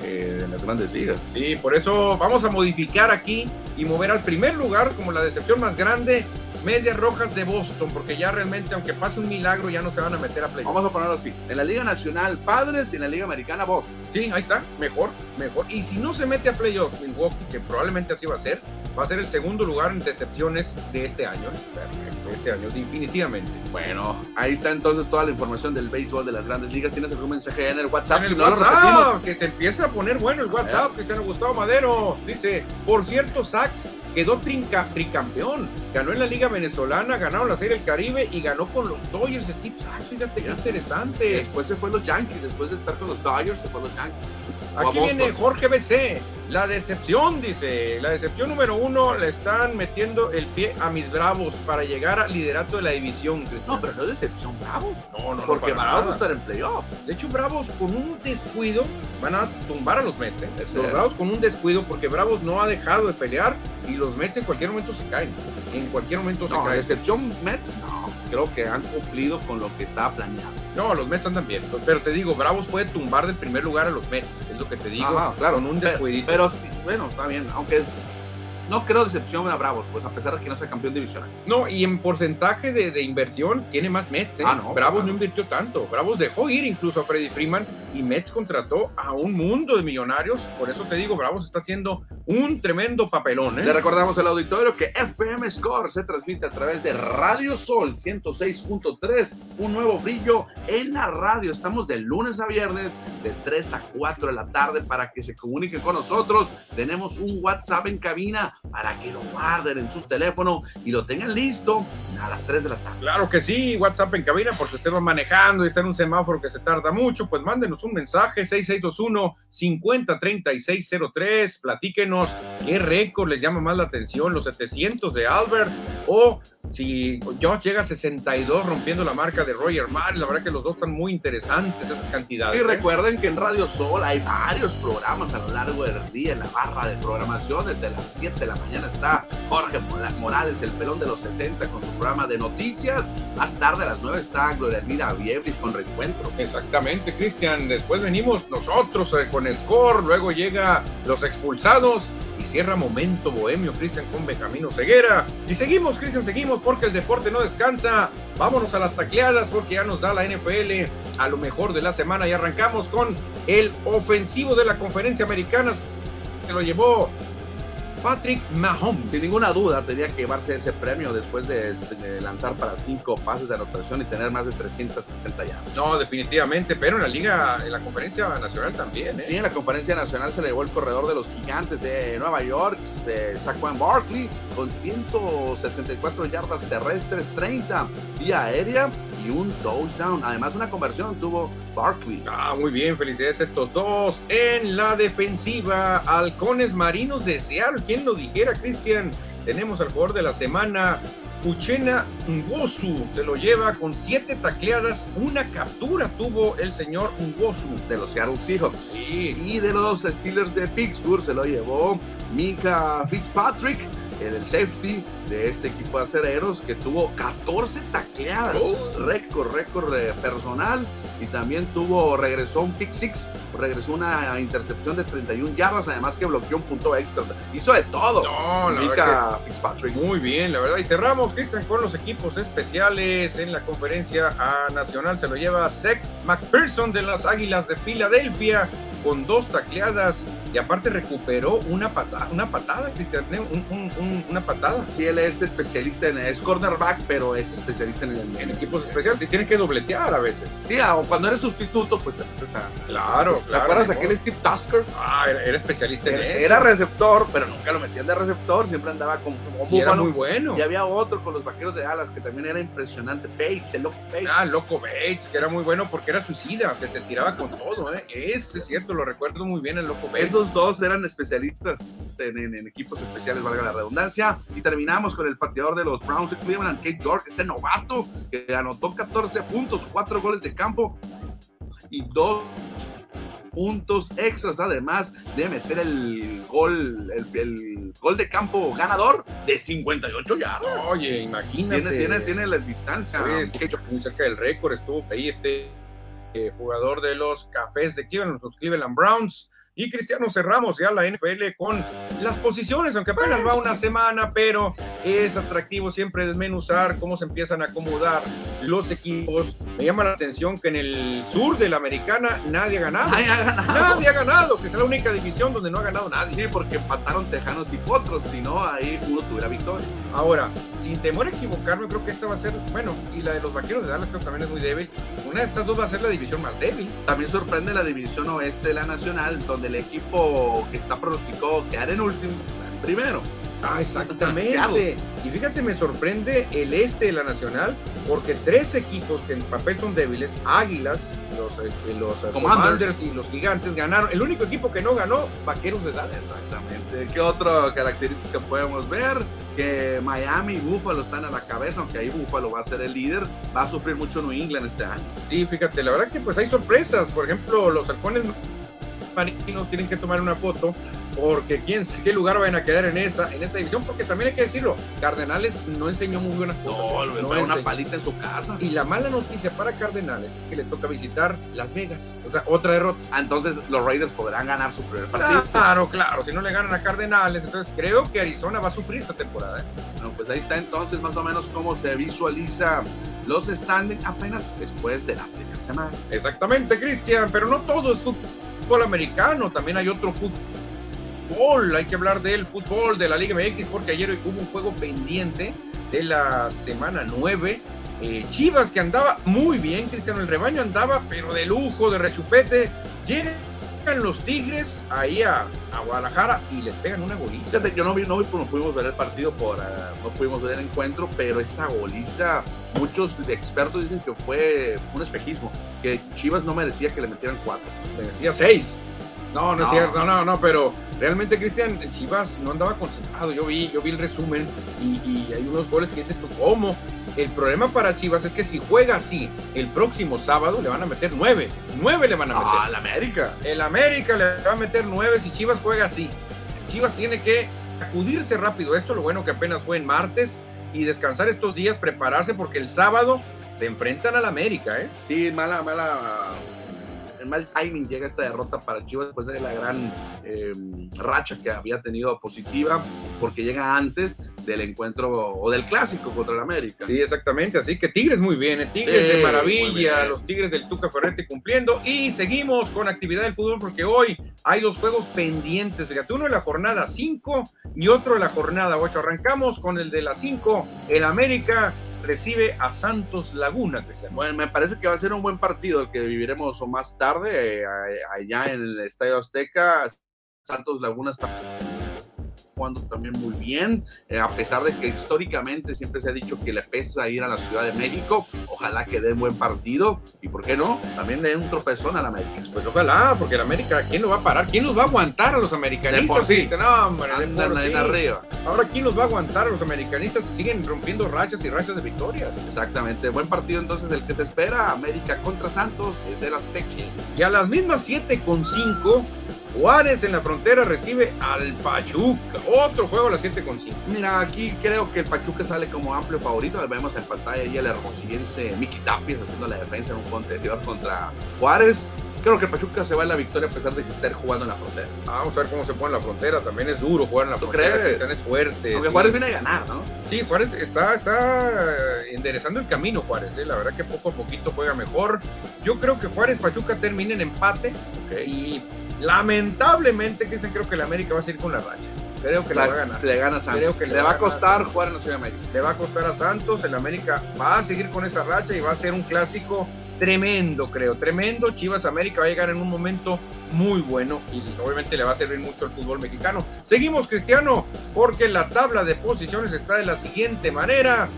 eh, de las grandes ligas. Sí, por eso vamos a modificar aquí y mover al primer lugar como la decepción más grande, Medias Rojas de Boston, porque ya realmente, aunque pase un milagro, ya no se van a meter a playoff. Vamos a ponerlo así, en la Liga Nacional Padres y en la Liga Americana Boston. Sí, ahí está, mejor, mejor. Y si no se mete a playoff Milwaukee, que probablemente así va a ser, va a ser el segundo lugar en decepciones de este año. Perfecto, este año, definitivamente. Bueno, ahí está entonces toda la información del béisbol de las grandes ligas. ¿Tienes algún mensaje en el WhatsApp? En Si el no lo que se empieza a poner bueno el WhatsApp, Cristiano Gustavo Madero. Dice, por cierto, Sax quedó trinca- tricampeón. Ganó en la Liga Venezolana, ganaron la Serie del Caribe y ganó con los Dodgers de Steve Sax. Fíjate qué interesante. Después se fue a los Yankees, después de estar con los Dodgers, se fue a los Yankees. Aquí viene Jorge BC. La decepción, dice. La decepción número uno, le están metiendo el pie a mis bravos para llegar al liderato de la división. Cristiano. No, pero no es decepción, Bravos. no, no, no, Porque Bravos va a estar en playoff. De hecho, Bravos con un descuido van a tumbar a los Mets. ¿eh? Los. Bravos con un descuido porque Bravos no ha dejado de pelear y los Mets en cualquier momento se caen. En cualquier momento No, se caen. decepción Mets, no. Creo que han cumplido con lo que estaba planeado. No, los Mets andan bien. Pero te digo, Bravos puede tumbar del primer lugar a los Mets. Es lo que te digo. Ajá, claro. Con un Pero- descuidito. Pero, sí, bueno, está bien. Aunque no creo decepción a Bravos, pues a pesar de que no sea campeón divisional. No, y en porcentaje de, de inversión tiene más Mets. ¿eh? Ah, no, Bravos claro. no invirtió tanto. Bravos dejó ir incluso a Freddy Freeman y Mets contrató a un mundo de millonarios. Por eso te digo, Bravos está haciendo un tremendo papelón. ¿eh? Le recordamos al auditorio que FM Score se transmite a través de Radio Sol 106.3, un nuevo brillo en la radio. Estamos de lunes a viernes de 3 a 4 de la tarde para que se comuniquen con nosotros. Tenemos un WhatsApp en cabina para que lo guarden en su teléfono y lo tengan listo a las 3 de la tarde. Claro que sí, WhatsApp en cabina, porque usted va manejando y está en un semáforo que se tarda mucho, pues mándenos un mensaje 6621 503603, platíquenos ¿Qué récord les llama más la atención? ¿Los 700 de Albert o si Josh llega a 62 rompiendo la marca de Roger Mar? La verdad que los dos están muy interesantes esas cantidades. Y ¿eh? recuerden que en Radio Sol hay varios programas a lo largo del día en la barra de programación. Desde las 7 de la mañana está Jorge Morales, el pelón de los 60 con su programa de noticias. Más tarde a las 9 está Gloria Elvira Viebris con Reencuentro. Exactamente, Cristian. Después venimos nosotros eh, con Score, luego llega Los Expulsados y cierra Momento Bohemio, Cristian con Benjamino Ceguera. Y seguimos, Cristian, seguimos porque el deporte no descansa. Vámonos a las tacleadas porque ya nos da la NFL a lo mejor de la semana y arrancamos con el ofensivo de la conferencia americana. Se lo llevó Patrick Mahomes. Sin ninguna duda, tenía que llevarse ese premio después de, lanzar para cinco pases de anotación y tener más de 360 ya. No, definitivamente, pero en la liga, en la conferencia nacional también. ¿eh? Sí, en la conferencia nacional se le llevó el corredor de los gigantes de Nueva York, Saquon Barkley, con 164 yardas terrestres, 30 vía aérea y un touchdown. Además, una conversión tuvo Barkley. Ah, muy bien, felicidades a estos dos. En la defensiva, Halcones Marinos de Seattle. ¿Quién lo dijera, Cristian? Tenemos al jugador de la semana, Uchena Ngosu. Se lo lleva con siete tacleadas. Una captura tuvo el señor Ngosu. De los Seattle Seahawks. Y de los Steelers de Pittsburgh se lo llevó Mika Fitzpatrick el safety de este equipo de acereros que tuvo 14 tacleadas, oh. récord, récord eh, personal y también tuvo, regresó un pick six, regresó una intercepción de 31 yardas, además que bloqueó un punto extra, hizo de todo. No, la Fitzpatrick. Muy bien, la verdad. Y cerramos, Cristian, con los equipos especiales en la conferencia nacional. Se lo lleva Seth McPherson de las Águilas de Filadelfia con dos tacleadas y aparte recuperó una patada, una patada, Cristian, una patada. Sí, él es especialista en, es cornerback, pero es especialista en, equipos especiales y tiene que dobletear a veces. Sí, o cuando eres sustituto, pues te Claro, claro. ¿Te acuerdas aquel Steve Tusker? Ah, era, especialista en eso. Era receptor, pero nunca lo metían de receptor, siempre andaba como, y era muy bueno. Y había otro con los vaqueros de alas que también era impresionante, Bates, el loco Bates. Ah, loco Bates, que era muy bueno porque era suicida, se te tiraba con todo, ¿eh? Ese es cierto, lo recuerdo muy bien el loco. Esos dos eran especialistas en, equipos especiales, valga la redundancia. Y terminamos con el pateador de los Browns de Cleveland, Kate York, este novato que anotó 14 puntos, 4 goles de campo y 2 puntos extras, además de meter el gol, el, gol de campo ganador de 58 ya. Oye, imagínate. Tiene, tiene, tiene la distancia. muy cerca del récord, estuvo ahí este eh, jugador de los Cafés de Cleveland, los Cleveland Browns. Y Cristiano cerramos ya la NFL con las posiciones, aunque apenas va una semana, pero es atractivo siempre desmenuzar cómo se empiezan a acomodar los equipos. Me llama la atención que en el sur de la americana nadie ha ganado. Nadie ha ganado. Nadie ha ganado, que es la única división donde no ha ganado nadie. Sí, porque empataron Tejanos y Potros, si no, ahí uno tuviera victoria. Ahora, sin temor a equivocarme, creo que esta va a ser, bueno, y la de los vaqueros de Dallas creo que también es muy débil. Una de estas dos va a ser la división más débil. También sorprende la división oeste de la nacional, donde el equipo que está pronosticado quedar en último, primero. Ah, exactamente. Y fíjate, me sorprende el este de la Nacional, porque tres equipos que en papel son débiles, Águilas, los, eh, los eh, Commanders. y los Gigantes ganaron. El único equipo que no ganó, Vaqueros de Dallas. Exactamente. ¿Qué otra característica podemos ver? Que Miami y Buffalo están a la cabeza, aunque ahí Buffalo va a ser el líder, va a sufrir mucho New England este año. Sí, fíjate, la verdad que pues hay sorpresas. Por ejemplo, los halcones marinos tienen que tomar una foto porque quién qué lugar van a quedar en esa en esa división porque también hay que decirlo Cardenales no enseñó muy buenas cosas no, no una paliza en su casa. Y la mala noticia para Cardenales es que le toca visitar Las Vegas o sea otra derrota. Ah, entonces los Raiders podrán ganar su primer partido. Claro claro si no le ganan a Cardenales entonces creo que Arizona va a sufrir esta temporada ¿eh? bueno pues ahí está entonces más o menos cómo se visualiza los standings apenas después de la primera semana. Exactamente Cristian pero no todo es fútbol fútbol americano, también hay otro fútbol, hay que hablar del fútbol de la Liga MX porque ayer hubo un juego pendiente de la semana 9. Eh, Chivas que andaba muy bien, Cristiano, el rebaño andaba pero de lujo, de rechupete. Llegan los Tigres ahí a, Guadalajara y les pegan una goliza. yo no vi, no, vi, no pudimos ver el partido, por, uh, no pudimos ver el encuentro, pero esa goliza, muchos expertos dicen que fue un espejismo, que Chivas no merecía que le metieran cuatro, merecía seis. No, no, es cierto, no, no, pero realmente Cristian Chivas no andaba concentrado. Yo vi, yo vi el resumen y, hay unos goles que dices, ¿cómo? El problema para Chivas es que si juega así el próximo sábado le van a meter nueve. Nueve le van a meter. Ah, el América. El América le va a meter nueve si Chivas juega así. Chivas tiene que sacudirse rápido esto, lo bueno que apenas fue en martes y descansar estos días, prepararse porque el sábado se enfrentan al América, ¿eh? Sí, mala, mala mal timing llega esta derrota para Chivas después de la gran em, racha que había tenido positiva, porque llega antes del encuentro o del clásico contra el América. Sí, exactamente. Así que Tigres muy bien, ¿eh? Tigres de maravilla, los Tigres del Tuca Ferretti cumpliendo. Y seguimos con actividad del fútbol porque hoy hay dos juegos pendientes. Uno de la jornada 5 y otro de la jornada 8. Arrancamos con el de la 5, el América recibe a Santos Laguna, Bueno, me parece que va a ser un buen partido el que viviremos o más tarde eh, allá en el Estadio Azteca. Santos Laguna está jugando también muy bien, eh, a pesar de que históricamente siempre se ha dicho que le pesa ir a la Ciudad de México, ojalá que dé un buen partido y por qué no, también le dé un tropezón al América. Pues ojalá, porque el América, ¿quién lo va a parar? ¿Quién los va a aguantar a los americanistas? por sí. No, hombre, arriba. Ahora, ¿quién los va a aguantar a los americanistas? Siguen rompiendo rachas y rachas de victorias. Exactamente, buen partido entonces el que se espera, América contra Santos, desde las Azteca. Y a las mismas 7 con 5 Juárez en la frontera recibe al Pachuca. Otro juego a las 7 con 5. Mira, aquí creo que el Pachuca sale como amplio favorito. Vemos en pantalla ahí el hermosillense Miki Tapias haciendo la defensa en un contenedor contra Juárez. Creo que el Pachuca se va a la victoria a pesar de que esté jugando en la frontera. vamos a ver cómo se pone en la frontera. También es duro jugar en la frontera. Crees? Es fuerte. Porque Juárez viene a ganar, ¿no? Sí, Juárez está, está enderezando el camino, Juárez. ¿eh? La verdad que poco a poquito juega mejor. Yo creo que Juárez Pachuca termina en empate. Y Lamentablemente, Cristian, creo que el América va a seguir con la racha. Creo que le va a ganar. Le gana Santos. Creo que le, va a costar jugar en la Ciudad de América. Le va a costar a Santos. El América va a seguir con esa racha y va a ser un clásico tremendo, creo. Tremendo. Chivas América va a llegar en un momento muy bueno y obviamente le va a servir mucho al fútbol mexicano. Seguimos, Cristiano, porque la tabla de posiciones está de la siguiente manera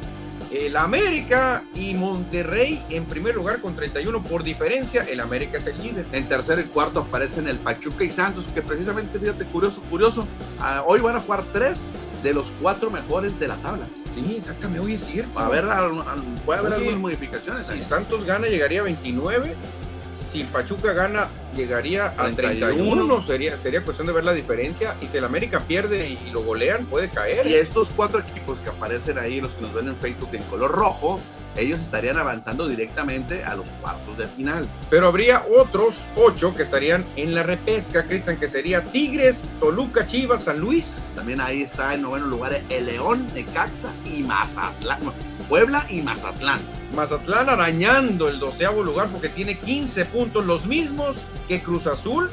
el América y Monterrey en primer lugar con 31 por diferencia. El América es el líder. En tercer y cuarto aparecen el Pachuca y Santos, que precisamente, fíjate, curioso, curioso. Ah, hoy van a jugar tres de los cuatro mejores de la tabla. Sí, exactamente, hoy es cierto. A ver, puede haber algunas modificaciones. Si Santos gana, llegaría a 29 si Pachuca gana, llegaría a 31. Sería, sería cuestión de ver la diferencia. Y si el América pierde y, lo golean, puede caer. Y estos cuatro equipos que aparecen ahí, los que nos ven en Facebook en color rojo, ellos estarían avanzando directamente a los cuartos de final. Pero habría otros ocho que estarían en la repesca, Cristian, que sería Tigres, Toluca, Chivas, San Luis. También ahí está en noveno lugar el León, Necaxa y Mazatlán. Puebla y Mazatlán. Mazatlán arañando el doceavo lugar porque tiene 15 puntos, los mismos que Cruz Azul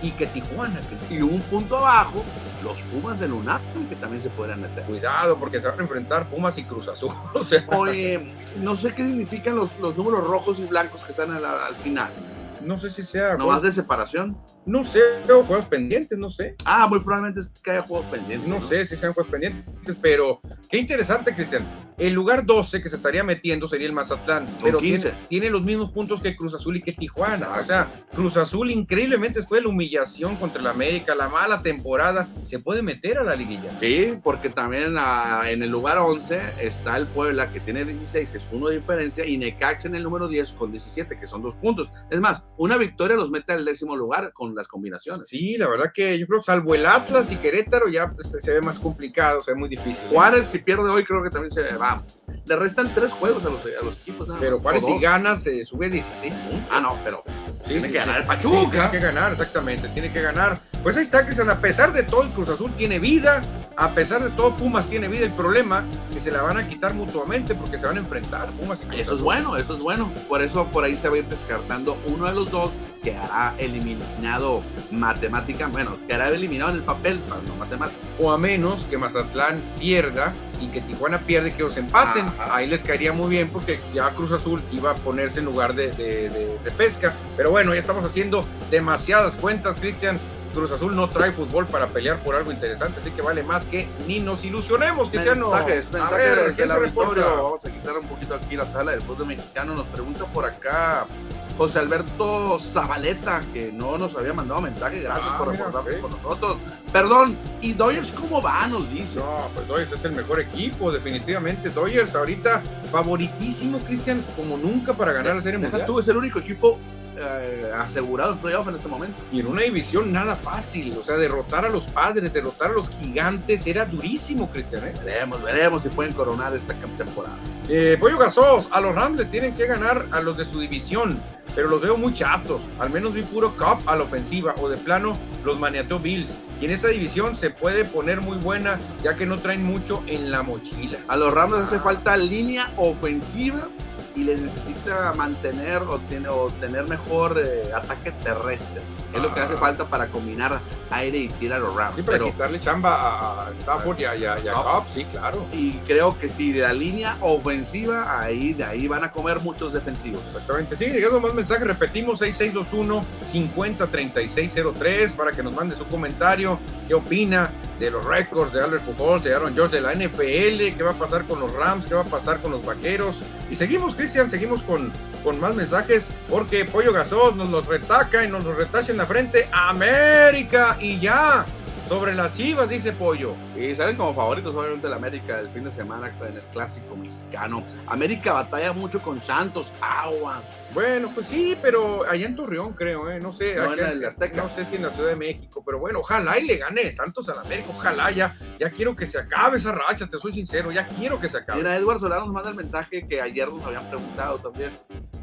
y que Tijuana. Y un punto abajo, los Pumas de UNAM, que también se podrían meter. Cuidado, porque se van a enfrentar Pumas y Cruz Azul. Oye, no sé qué significan los, los números rojos y blancos que están al final. No sé si sea. ¿No más de separación? No sé, tengo juegos pendientes, no sé. Ah, muy probablemente es que haya juegos pendientes. No, sé si sean juegos pendientes, pero qué interesante, Cristian. El lugar 12 que se estaría metiendo sería el Mazatlán, pero Tiene, los mismos puntos que Cruz Azul y que Tijuana. O sea, Cruz Azul increíblemente fue la humillación contra el América, la mala temporada, se puede meter a la liguilla. Sí, porque también en el lugar 11 está el Puebla que tiene 16, es uno de diferencia, y Necaxa en el número 10 con 17, que son dos puntos. Es más, una victoria los mete al décimo lugar con las combinaciones. Sí, la verdad que yo creo, salvo el Atlas y Querétaro, ya pues, se ve más complicado, se ve muy difícil. Juárez, si pierde hoy, creo que también se va. Le restan tres juegos a los, a los equipos. pero Juárez, si gana, se sube 16 puntos. Ah, no, pero tiene que ganar el Pachuca. tiene que ganar, exactamente, tiene que ganar. Pues ahí está, Cristian, a pesar de todo, el Cruz Azul tiene vida, a pesar de todo, Pumas tiene vida. El problema que se la van a quitar mutuamente porque se van a enfrentar Pumas y Eso es bueno, eso es bueno. Por eso por ahí se va a ir descartando uno de los dos que hará eliminado matemática, bueno, quedará eliminado en el papel, no matemático. O a menos que Mazatlán pierda y que Tijuana pierde que los empaten. Ahí les caería muy bien porque ya Cruz Azul iba a ponerse en lugar de, de, pesca. Pero bueno, ya estamos haciendo demasiadas cuentas, Cristian. Cruz Azul no trae fútbol para pelear por algo interesante, así que vale más que ni nos ilusionemos, Cristiano. Mensajes, A mensajes ver, del ¿quién se auditorio. reporta? Vamos a quitar un poquito aquí la tabla del fútbol mexicano. Nos pregunta por acá José Alberto Zabaleta, que no nos había mandado mensaje. Gracias Ah, por ok. con nosotros. Perdón, ¿y Dodgers cómo va? Nos dice. No, pues Dodgers es el mejor equipo, definitivamente. Dodgers ahorita favoritísimo, Cristian, como nunca para ganar la Serie Mundial. tú, es el único equipo eh, asegurado en playoff en este momento. Y en una división nada fácil, o sea, derrotar a los padres, derrotar a los gigantes, era durísimo, Cristian. ¿eh? Veremos, veremos si pueden coronar esta temporada. Eh, Pollo Gasos, a los Rams le tienen que ganar a los de su división, pero los veo muy chatos. Al menos vi puro Cup a la ofensiva, o de plano los maniateó Bills. Y en esa división se puede poner muy buena, ya que no traen mucho en la mochila. A los Rams hace falta línea ofensiva y les necesita mantener o, tiene- o tener mejor eh, ataque terrestre. Es lo que Ah. hace falta para combinar aire y tiro a los Rams. Sí, para Pero, quitarle chamba a- Stafford y a, y a- y a. Cup, sí, claro. y creo que si la línea ofensiva, ahí de ahí van a comer muchos defensivos. Exactamente, sí, llegando más mensajes, repetimos 6621-503603 para que nos mande su comentario, qué opina de los récords de Albert Pujols, de Aaron George, de la NFL, qué va a pasar con los Rams, qué va a pasar con los Vaqueros. Y seguimos, Cristian, seguimos con, con más mensajes porque Pollo Gasol nos los retaca y nos los retacha en la frente. América y ya. Sobre las chivas, dice Pollo. Y salen como favoritos, obviamente, el América el fin de semana en el clásico mexicano. América batalla mucho con Santos, aguas. Bueno, pues sí, pero allá en Torreón creo, ¿eh? No sé, No, aquí- Azteca. no sé si en la Ciudad de México, pero bueno, ojalá y le gane Santos al América, ojalá ya, ya quiero que se acabe esa racha, te soy sincero, ya quiero que se acabe. Mira, Edward Solano nos manda el mensaje que ayer nos habían preguntado también.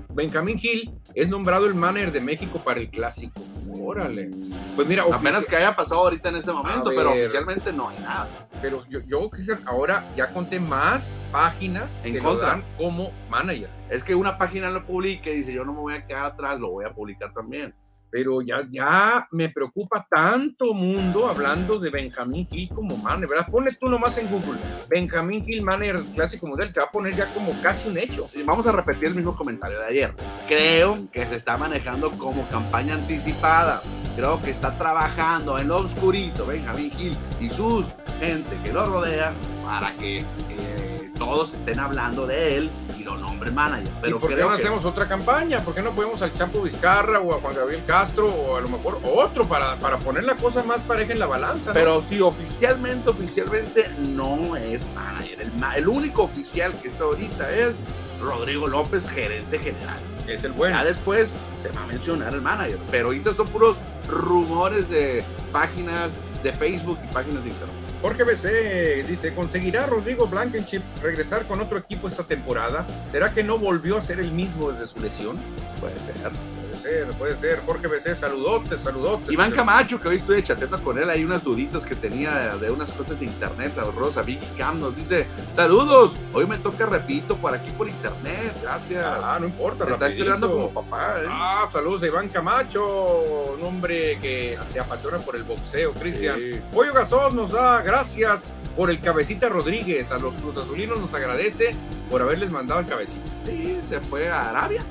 Benjamín Gil es nombrado el manager de México para el clásico. Órale. Pues mira, Apenas que haya pasado ahorita en este momento, pero oficialmente no hay nada. pero yo, yo ahora ya conté más páginas En que contra. lo dan como manager. Es que una página lo publique dice yo no me voy a quedar atrás, lo voy a publicar también. Pero ya, ya me preocupa tanto mundo hablando de Benjamín Gil como manager, ¿verdad? Tú nomás en Google, Benjamín Gil manager del Clásico Mundial, te va a poner ya como casi un hecho. Vamos a repetir el mismo comentario de ayer. Creo que se está manejando como campaña anticipada. Creo que está trabajando en lo oscurito Benjamín Gil y su gente que lo rodea para que eh, todos estén hablando de él y lo nombren manager. Pero ¿Y por qué no que hacemos otra campaña? ¿Por qué no podemos al Chapo Vizcarra o a Juan Gabriel Castro o a lo mejor otro para, para poner la cosa más pareja en la balanza? ¿no? Pero sí, oficialmente, oficialmente no es manager. El, el único oficial que está ahorita es Rodrigo López, gerente general. es el bueno. Ya después se va a mencionar el manager. Pero ahorita son puros rumores de páginas de Facebook y páginas de internet. Jorge BC dice, ¿conseguirá Rodrigo Blankenship regresar con otro equipo esta temporada? ¿Será que no volvió a ser el mismo desde su lesión? Puede ser. Puede ser, puede ser. Jorge BC, saludotes, saludotes. Iván Camacho, que hoy estoy chateando con él, hay unas duditas que tenía de, de unas cosas de internet, saludos a Vicky Cam, nos dice, saludos, hoy me toca, repito, por aquí por internet, gracias. Ah, no importa. Te está rapidito. estudiando como papá, ¿eh? Ah, saludos a Iván Camacho, un hombre que te apasiona por el boxeo, Cristian. Sí. Pollo Gasol nos da gracias por el cabecita Rodríguez. A los Cruz Azulinos nos agradece por haberles mandado el cabecita. Sí, se fue a Arabia,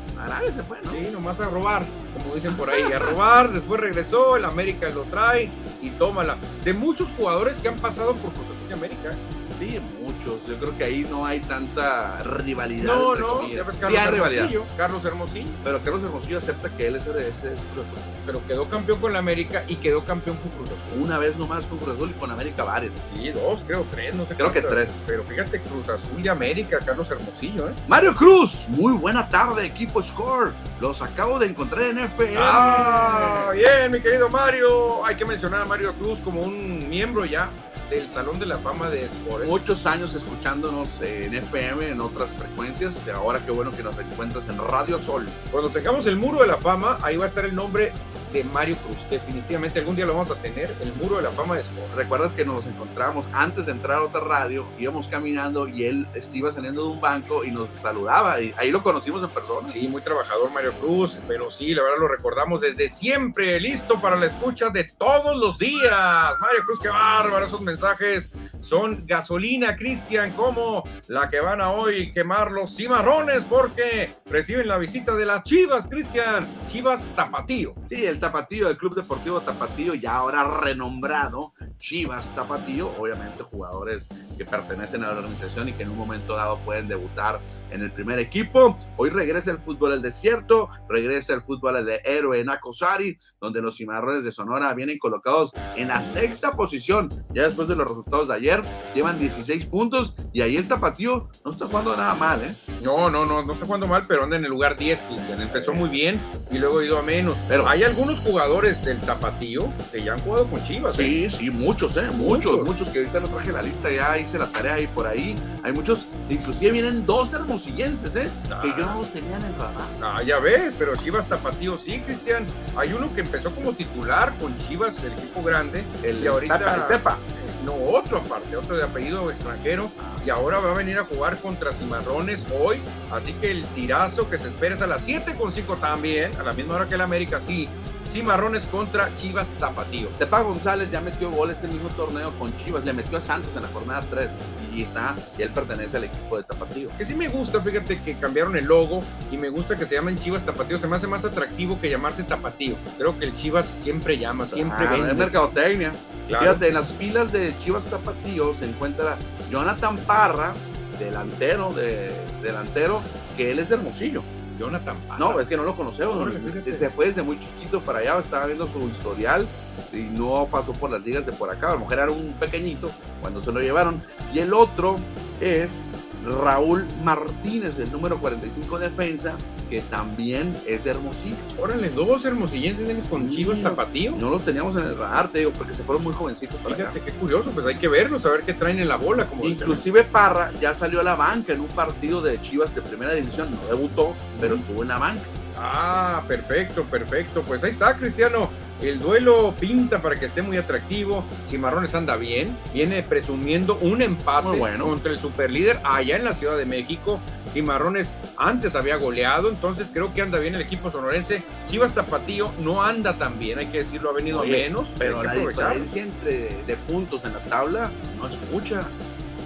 Se fue, ¿no? Sí, nomás a robar, como dicen por ahí, a robar, después regresó, el América lo trae y tómala. De muchos jugadores que han pasado por Cruz Azul América. Sí, muchos, yo creo que ahí no hay tanta rivalidad. No, entre no, ya ves sí Carlos hay rivalidad, Carlos Hermosillo, pero Carlos Hermosillo acepta que él es, ese es Azul. pero quedó campeón con la América y quedó campeón con Cruz Azul. Una vez nomás con Cruz Azul y con América varias. Sí, dos, creo, tres, no sé Creo que tres. Pero fíjate, Cruz Azul y América, Carlos Hermosillo, ¿eh? Mario Cruz, muy buena tarde, equipo Score. Los acabo de encontrar en FM. Ah, bien, mi querido Mario. Hay que mencionar a Mario Cruz como un miembro ya del Salón de la Fama de Sport. Muchos años escuchándonos en FM, en otras frecuencias. Ahora qué bueno que nos encuentras en Radio Sol. Cuando tengamos el Muro de la Fama, ahí va a estar el nombre de Mario Cruz. Definitivamente algún día lo vamos a tener, el Muro de la Fama de Sport. ¿Recuerdas que nos encontramos antes de entrar a otra radio? Íbamos caminando y él iba saliendo de un banco y nos saludaba. Y ahí lo conocimos en persona. Sí, muy trabajador Mario Cruz, pero sí, la verdad lo recordamos desde siempre, listo para la escucha de todos los días. Mario Cruz, qué bárbaro esos mensajes mensajes son gasolina, Cristian, como la que van a hoy quemar los cimarrones porque reciben la visita de las Chivas, Cristian. Chivas Tapatío. Sí, el Tapatío, el Club Deportivo Tapatío, ya ahora renombrado Chivas Tapatío, obviamente jugadores que pertenecen a la organización y que en un momento dado pueden debutar en el primer equipo. Hoy regresa el fútbol al desierto, regresa el fútbol al héroe en Acosari, donde los cimarrones de Sonora vienen colocados en la sexta posición. Ya después de los resultados de ayer, llevan 16 puntos y ahí el Tapatío no está jugando nada mal, ¿eh? No, no, no, no está jugando mal, pero anda en el lugar 10, Cristian. Empezó muy bien y luego ha ido a menos. Pero hay algunos jugadores del Tapatío que ya han jugado con Chivas. Sí, ¿eh? sí, muchos, ¿eh? Muchos, muchos, que ahorita no traje la lista, ya hice la tarea ahí por ahí. Hay muchos, inclusive vienen dos hermosillenses, ¿eh? Que yo no los tenía en el radar. Ah, ya ves, pero Chivas Tapatío sí, Cristian. Hay uno que empezó como titular con Chivas, el equipo grande. El, de ahorita. el Pepa. No, otro aparte, otro de apellido extranjero. Y ahora va a venir a jugar contra Cimarrones hoy. Así que el tirazo que se espera es a las 7 con 5 también, a la misma hora que el América, sí. Cimarrones contra Chivas Tapatío. Tepa González ya metió gol este mismo torneo con Chivas, le metió a Santos en la jornada 3 y está, y él pertenece al equipo de Tapatío. Que sí me gusta, fíjate que cambiaron el logo y me gusta que se llamen Chivas Tapatío, se me hace más atractivo que llamarse Tapatío. Creo que el Chivas siempre llama, siempre ah, vende. Es mercadotecnia. Fíjate, en las filas de Chivas Tapatío se encuentra Jonathan Parra, delantero, de, delantero, que él es de Hermosillo. Jonathan No, es que no lo conocemos. Después de muy chiquito para allá, estaba viendo su historial y no pasó por las ligas de por acá. A lo mejor era un pequeñito cuando se lo llevaron. Y el otro es Raúl Martínez, el número 45 defensa, que también es de Hermosillo. Órale, dos hermosillenses con Chivas Tapatío. No los teníamos en el radar, te digo, porque se fueron muy jovencitos para Fíjate, qué curioso, pues hay que verlos, a ver qué traen en la bola. Como Inclusive Parra ya salió a la banca en un partido de Chivas de primera división, no debutó, pero estuvo en la banca. Ah, perfecto, perfecto. Pues ahí está, Cristiano. El duelo pinta para que esté muy atractivo. Cimarrones anda bien. Viene presumiendo un empate bueno. contra el superlíder allá en la Ciudad de México. Cimarrones antes había goleado, entonces creo que anda bien el equipo sonorense. Chivas Tapatío no anda tan bien, hay que decirlo, ha venido menos. Pero la diferencia entre de puntos en la tabla no es mucha.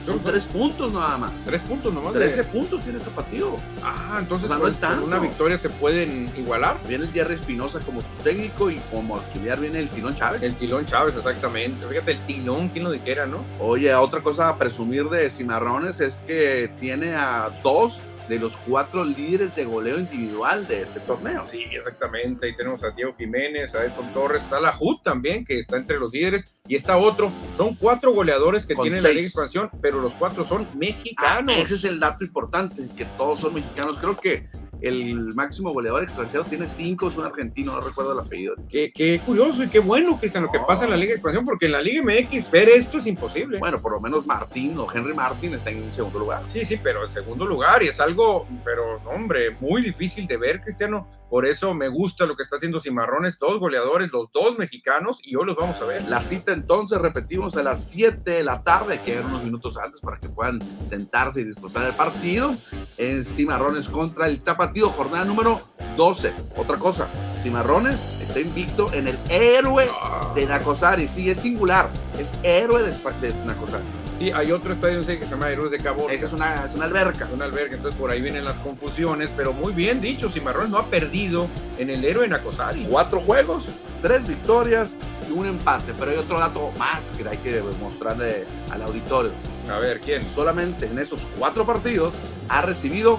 Son tres puntos nada más. Tres puntos nomás. Trece puntos tiene Tapatío. Ah, entonces no con una victoria se pueden igualar. Viene el Jerry Espinosa como su técnico y como auxiliar viene el Tilón Chávez. El Tilón Chávez, exactamente. Fíjate, el Tilón, ¿quién lo dijera, no? Oye, otra cosa a presumir de Cimarrones es que tiene a dos de los cuatro líderes de goleo individual de ese torneo. Sí, exactamente. Ahí tenemos a Diego Jiménez, a Edson Torres, está la HUD también, que está entre los líderes, y está otro. Son cuatro goleadores que tienen la Liga de Expansión, pero los cuatro son mexicanos. Ah, ese es el dato importante, que todos son mexicanos. Creo que el máximo goleador extranjero tiene cinco, es un argentino, no recuerdo el apellido. Qué, qué curioso y qué bueno, Cristian, lo que pasa en la Liga de Expansión, porque en la Liga MX ver esto es imposible. Bueno, por lo menos Martín o Henry Martín está en segundo lugar. Sí, sí, pero en segundo lugar, y es algo, pero hombre, muy difícil de ver, Cristiano. Por eso me gusta lo que está haciendo Cimarrones, dos goleadores, los dos mexicanos, y hoy los vamos a ver. La cita entonces, repetimos, a las 7 de la tarde, que eran unos minutos antes para que puedan sentarse y disfrutar el partido. En Cimarrones contra el Tapatío, jornada número 12. Otra cosa, Cimarrones está invicto en el héroe de Nacosari. Sí, es singular, es héroe de, de Nacosari. Sí, hay otro estadio que se llama Héroes de Cabo. Esa es una, es una alberca. Una alberca, entonces por ahí vienen las confusiones, pero muy bien dicho, Cimarrones no ha perdido en el héroe en Acosari. Cuatro juegos, tres victorias y un empate, pero hay otro dato más que hay que mostrarle al auditorio. A ver, ¿quién? Solamente en esos cuatro partidos ha recibido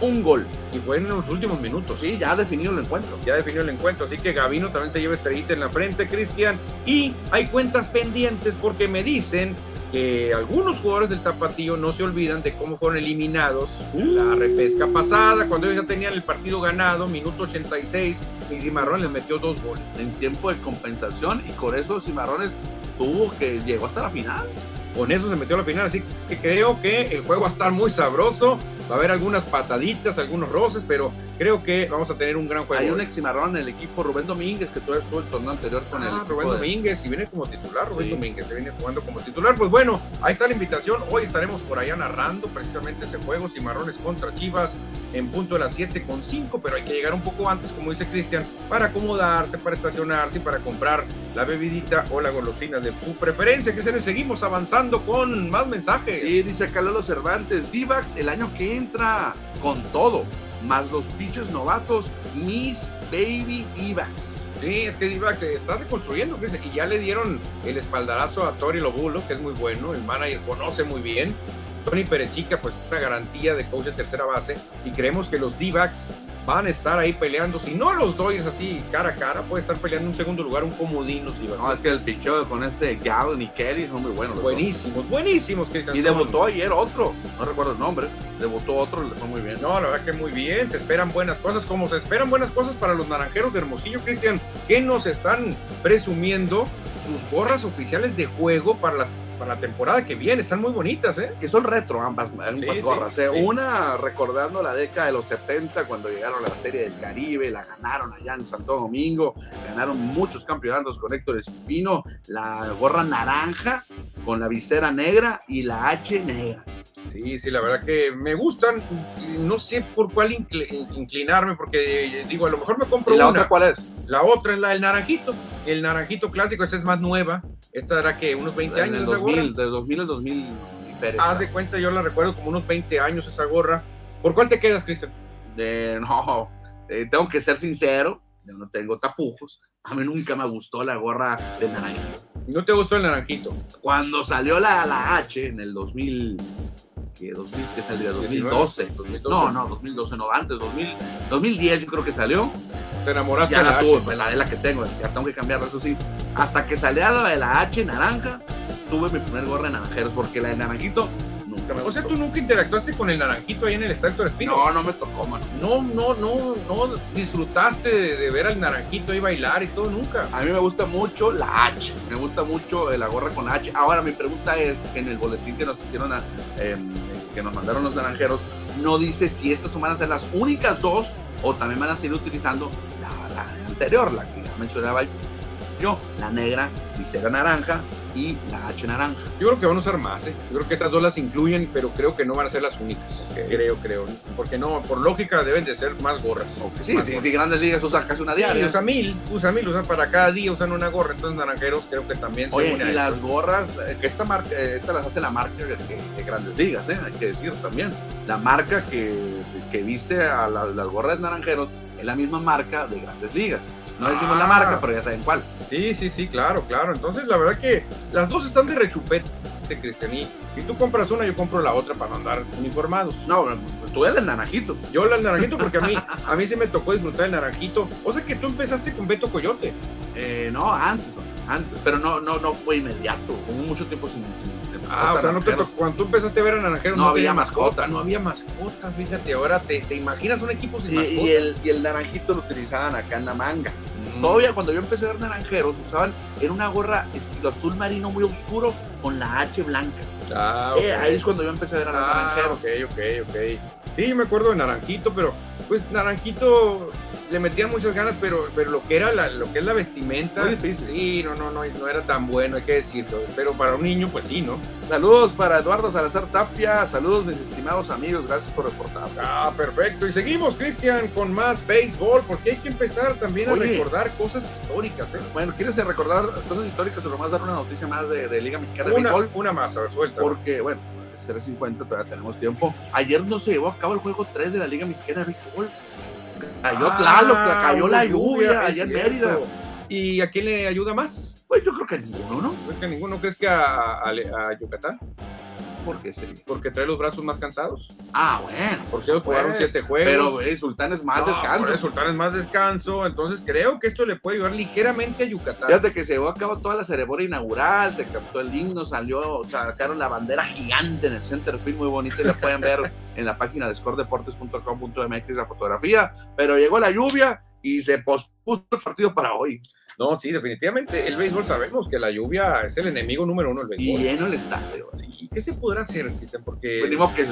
un gol. Y fue en los últimos minutos. Sí, ya ha definido el encuentro. Ya definió el encuentro. Así que Gavino también se lleva estrellita en la frente, Cristian. Y hay cuentas pendientes porque me dicen que algunos jugadores del Tapatío no se olvidan de cómo fueron eliminados en la repesca pasada, cuando ellos ya tenían el partido ganado, minuto 86, y Cimarrones les metió dos goles. En tiempo de compensación, y con eso Cimarrones tuvo que llegó hasta la final. Con eso se metió a la final, así que creo que el juego va a estar muy sabroso, va a haber algunas pataditas, algunos roces, pero creo que vamos a tener un gran juego. Hay un eximarrón en el equipo, Rubén Domínguez, que todavía estuvo el torneo anterior con ah, el. Rubén Domínguez, y viene como titular, Rubén Domínguez, se viene jugando como titular. Pues bueno, ahí está la invitación. Hoy estaremos por allá narrando precisamente ese juego, Cimarrones contra Chivas, en punto de las 7 con 5, pero hay que llegar un poco antes, como dice Cristian, para acomodarse, para estacionarse y para comprar la bebidita o la golosina de su preferencia. Que se le seguimos avanzando con más mensajes. Sí, dice Calolo Cervantes, Divax el año que entra con todo más los pitchers novatos, Miss Baby Divax. Sí, es que Divax se está reconstruyendo, y ya le dieron el espaldarazo a Tori Lobulo, que es muy bueno, el manager conoce muy bien. Tony Perechica, pues una garantía de coach de tercera base, y creemos que los D-backs van a estar ahí peleando. Si no los Dodgers así cara a cara, puede estar peleando en un segundo lugar un comodino. no, es que el picheo con ese Gallon y Kelly son muy buenos. Buenísimos, buenísimos, Y debutó ayer otro, no recuerdo el nombre, debutó otro, le fue muy bien. No, la verdad que muy bien, se esperan buenas cosas, como se esperan buenas cosas para los naranjeros de Hermosillo, Cristian, que nos están presumiendo sus gorras oficiales de juego para las para la temporada que viene. Están muy bonitas, ¿eh? Que son retro ambas, ambas gorras. ¿eh? Una recordando la década de los 70 cuando llegaron a la Serie del Caribe, la ganaron allá en Santo Domingo, ganaron muchos campeonatos con Héctor Espino, la gorra naranja con la visera negra y la H negra. Sí, sí, la verdad que me gustan. No sé por cuál inclinarme, porque digo, a lo mejor me compro ¿Y la otra cuál es? La otra es la del naranjito. El naranjito clásico, esa es más nueva. Esta era que unos 20 años. De 2000, de 2000 al 2000. Haz de cuenta, yo la recuerdo como unos 20 años esa gorra. ¿Por cuál te quedas, Cristian? De, no, eh, tengo que ser sincero, yo no tengo tapujos. A mí nunca me gustó la gorra del naranjito. ¿No te gustó el naranjito? Cuando salió la, la H en el 2000, que 2000 que salió 2012. 2012. No, no, 2012 no, antes 2000, 2010 yo creo que salió. Te enamoraste ya la, tuve, la de la que tengo, ya tengo que cambiarla, eso sí. Hasta que salía la de la H naranja, tuve mi primer gorra de naranjeros, porque la de naranjito nunca me O sea, tú nunca interactuaste con el naranjito ahí en el Estadio Espino. No, no me tocó, mano. No, no, no, no disfrutaste de, ver al naranjito ahí bailar y todo, nunca. A mí me gusta mucho la H, me gusta mucho la gorra con H. Ahora, mi pregunta es, en el boletín que nos hicieron a, em, que nos mandaron los naranjeros, no dice si estas van a ser las únicas dos o también van a seguir utilizando la, anterior, la que mencionaba yo, la negra, visera naranja y la H naranja. Yo creo que van a usar más, ¿eh? Yo creo que estas dos las incluyen, pero creo que no van a ser las únicas. Creo, creo. Porque no, por lógica deben de ser más gorras. sí, sí, sí, Grandes Ligas usan casi una diaria. usa mil, usa mil, usan para cada día usan una gorra. Entonces naranjeros creo que también Oye, y las gorras, eh, que esta marca, eh, esta las hace la marca de, Grandes Ligas, ¿eh? Hay que decir también. La marca que, que viste a las gorras naranjeros es la misma marca de Grandes Ligas. No decimos la marca, pero ya saben cuál. Sí, sí, sí, claro, claro. Entonces, la verdad que las dos están de rechupete, Cristian. si tú compras una, yo compro la otra para no andar uniformados. No, tú eres el naranjito. Yo el naranjito porque a mí, a mí sí me tocó disfrutar el naranjito. O sea que tú empezaste con Beto Coyote. Eh, no, antes, antes, pero no, no, no fue inmediato. Hubo mucho tiempo sin, Ah, o sea, no te cuando tú empezaste a ver a Naranjeros no, había mascota. No había mascota, fíjate, ahora te, te imaginas un equipo sin mascota. Y el, y el naranjito lo utilizaban acá en la manga. Mm. Todavía cuando yo empecé a ver naranjeros, usaban, era una gorra estilo azul marino muy oscuro con la H blanca. Ah, eh, ahí es cuando yo empecé a ver a los ah, naranjeros. Ok, ok, ok. Sí, me acuerdo de Naranjito, pero pues Naranjito le metían muchas ganas, pero, pero lo que era la, lo que es la vestimenta, Muy difícil. sí, no, no, no, no era tan bueno, hay que decirlo. Pero para un niño, pues sí, ¿no? Saludos para Eduardo Salazar Tapia, saludos mis estimados amigos, gracias por reportar. Ah, perfecto. Y seguimos, Cristian, con más béisbol, porque hay que empezar también a recordar cosas históricas, ¿eh? Bueno, ¿quieres recordar cosas históricas o nomás dar una noticia más de, Liga Mexicana una, de Béisbol? Una más, a ver, suelta. Porque, bueno, 50 todavía tenemos tiempo. Ayer no se llevó a cabo el juego 3 de la Liga Mexicana de Béisbol. Cayó ah, Tlaloc, cayó la lluvia, ayer en Mérida. ¿Y a quién le ayuda más? Pues yo creo que a ninguno, ¿no? ¿Crees que a ninguno? ¿Crees que a, a Yucatán? ¿Por qué sería? Porque trae los brazos más cansados. Ah, bueno. Por cierto, jugaron pues, siete juegos. Pero el Sultán es más descanso. Sultán es más descanso. Entonces creo que esto le puede ayudar ligeramente a Yucatán. Fíjate que se llevó a cabo toda la ceremonia inaugural, se captó el himno, salió, sacaron la bandera gigante en el center field, muy bonita, y la pueden ver en la página de scoredeportes.com.mx la fotografía. Pero llegó la lluvia y se pospuso el partido para hoy. No, sí, definitivamente el béisbol sabemos que la lluvia es el enemigo número uno del Y béisbol. lleno el estadio. Sí, ¿qué se podrá hacer, Cristian? Porque Venimos que es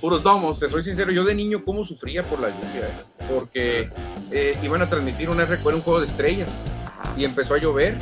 puros domos. te soy sincero, yo de niño cómo sufría por la lluvia, eh? porque eh, iban a transmitir una recuerdo un juego de estrellas y empezó a llover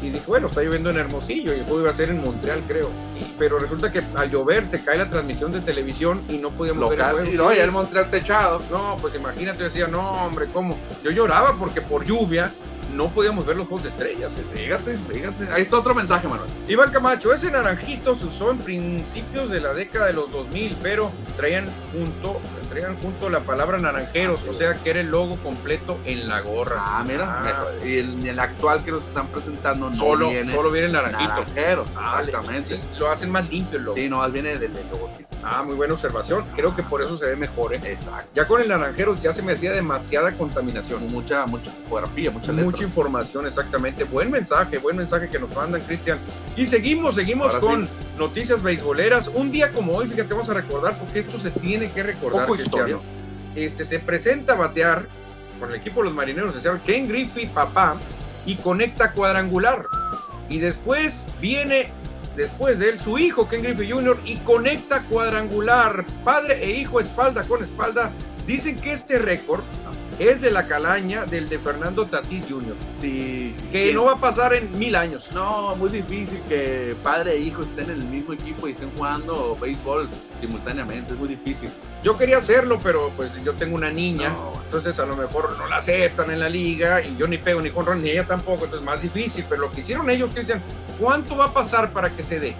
y dije, bueno, está lloviendo en Hermosillo y el juego iba a ser en Montreal, creo. Y- pero resulta que al llover se cae la transmisión de televisión y no podíamos ver el juego. y no, y el Montreal techado. No, pues imagínate, yo decía, no, hombre, ¿cómo? Yo lloraba porque por lluvia no podíamos ver los juegos de estrellas. eh. Fíjate, fíjate. Ahí está otro mensaje, Manuel. Iván Camacho, ese naranjito se usó en principios de la década de los 2000, pero traían junto, traían junto la palabra naranjeros, Ah, o sea que era el logo completo en la gorra. Ah, mira. Ah. Y el, el actual que nos están presentando no solo, viene solo viene el naranjito. naranjeros. Ah, exactamente. sí, lo hacen más limpio el logo. Sí, no, más viene del, del logotipo. Ah, muy buena observación. Creo que por eso se ve mejor, ¿eh? Exacto. Ya con el naranjero ya se me hacía demasiada contaminación. Mucha, mucha fotografía, muchas letras. Mucha información, exactamente. Buen mensaje, buen mensaje que nos mandan, Cristian. Y seguimos, seguimos Ahora con sí. noticias beisboleras. Un día como hoy, fíjate, vamos a recordar, porque esto se tiene que recordar, Poco Cristiano. historia. Este, se presenta a batear con el equipo de los marineros de Seattle, Ken Griffey, papá, y conecta cuadrangular. Y después viene, después de él, su hijo, Ken Griffey Jr., y conecta cuadrangular. Padre e hijo, espalda con espalda. Dicen que este récord es de la calaña del de Fernando Tatís Jr., Sí. que no va a pasar en mil años. No, muy difícil que padre e hijo estén en el mismo equipo y estén jugando béisbol simultáneamente. Es muy difícil. Yo quería hacerlo, pero pues yo tengo una niña, No, entonces a lo mejor no la aceptan en la liga y yo ni pego ni con ni ella tampoco, entonces más difícil. Pero lo que hicieron ellos, Cristian, ¿cuánto va a pasar para que se dé?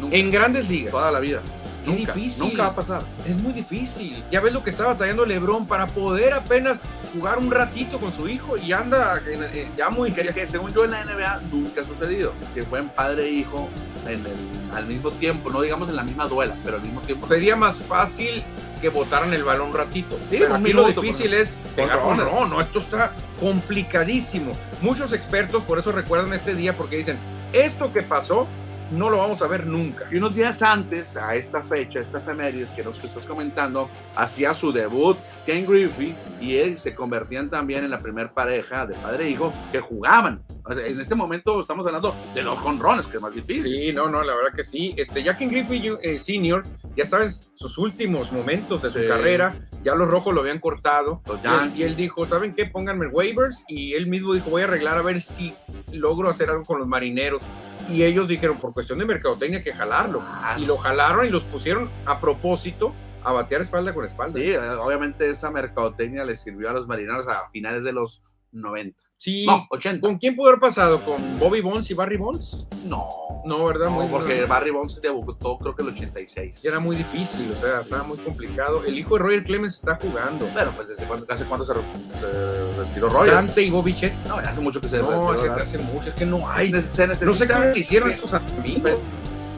Nunca. En grandes ligas. toda la vida. Qué Nunca, difícil. nunca va a pasar. Es muy difícil. Ya ves lo que está batallando LeBron para poder apenas jugar un ratito con su hijo y anda en- ya muy Que, que según yo en la NBA nunca ha sucedido. Que fueran padre e hijo en el, al mismo tiempo, no digamos en la misma duela, pero al mismo tiempo. Sería más fácil que botaran el balón un ratito. Sí, Pero aquí lo difícil es pegar con no, no, esto está complicadísimo. Muchos expertos por eso recuerdan este día porque dicen, esto que pasó no lo vamos a ver nunca. Y unos días antes, a esta fecha, esta efemérides que nos que estás comentando, hacía su debut Ken Griffey y él se convertían también en la primer pareja de padre e hijo que jugaban. O sea, en este momento estamos hablando de los jonrones, que es más difícil. Sí, no, no, la verdad que sí. Este, ya Ken Griffey eh, Senior ya estaba en sus últimos momentos de su Sí. carrera, ya los rojos lo habían cortado. Los Y y él dijo, ¿saben qué? Pónganme waivers. Y él mismo dijo, voy a arreglar a ver si logro hacer algo con los marineros. Y ellos dijeron, por cuestión de mercadotecnia, que jalarlo. Ah, Y lo jalaron y los pusieron a propósito a batear espalda con espalda. Sí, eh, obviamente esa mercadotecnia le sirvió a los marineros a finales de los 90. Sí. No, 80. ¿Con quién pudo haber pasado? ¿Con Bobby Bonds y Barry Bonds? No. No, ¿verdad? No, Muy- porque Barry Bonds debutó creo que el 86. Y era muy difícil, o sea, estaba muy complicado. El hijo de Roger Clemens está jugando. Pero pues ¿desde cuándo, hace cuándo se, re- se retiró Roger? Dante y Bobby Chet. No, hace mucho que se No, retiró. ¿verdad? hace mucho, es que no hay. Se- se necesita No sé le hicieron estos amigos. Pues,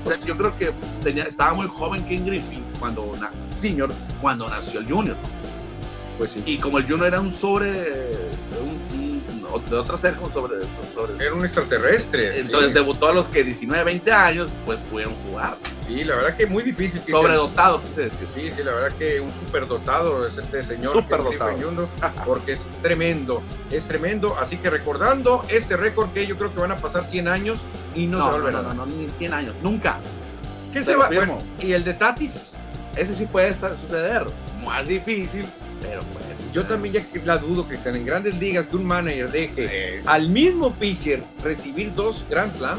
o sea, yo creo que tenía, estaba muy joven King Griffin cuando na- senior, cuando nació el Junior. Pues sí. Y como el Junior era un sobre, de otra cerca, sobre, sobre Era un extraterrestre. entonces sí. debutó a los que 19, 20 años, pues pudieron jugar. Sí, la verdad que muy difícil. que Sobredotado, quise decir. Sí, sí, la verdad que un superdotado es este señor. Superdotado. Jr., porque es tremendo, es tremendo. Así que recordando este récord que yo creo que van a pasar 100 años y no, se va No, no, no, no, no, ni 100 años, nunca. ¿Qué se va? Bueno, ¿Y el de Tatis? Ese sí puede suceder. Más difícil, pero pues. Yo también ya la dudo, Cristian, en grandes ligas que un manager deje al mismo pitcher recibir dos Grand Slam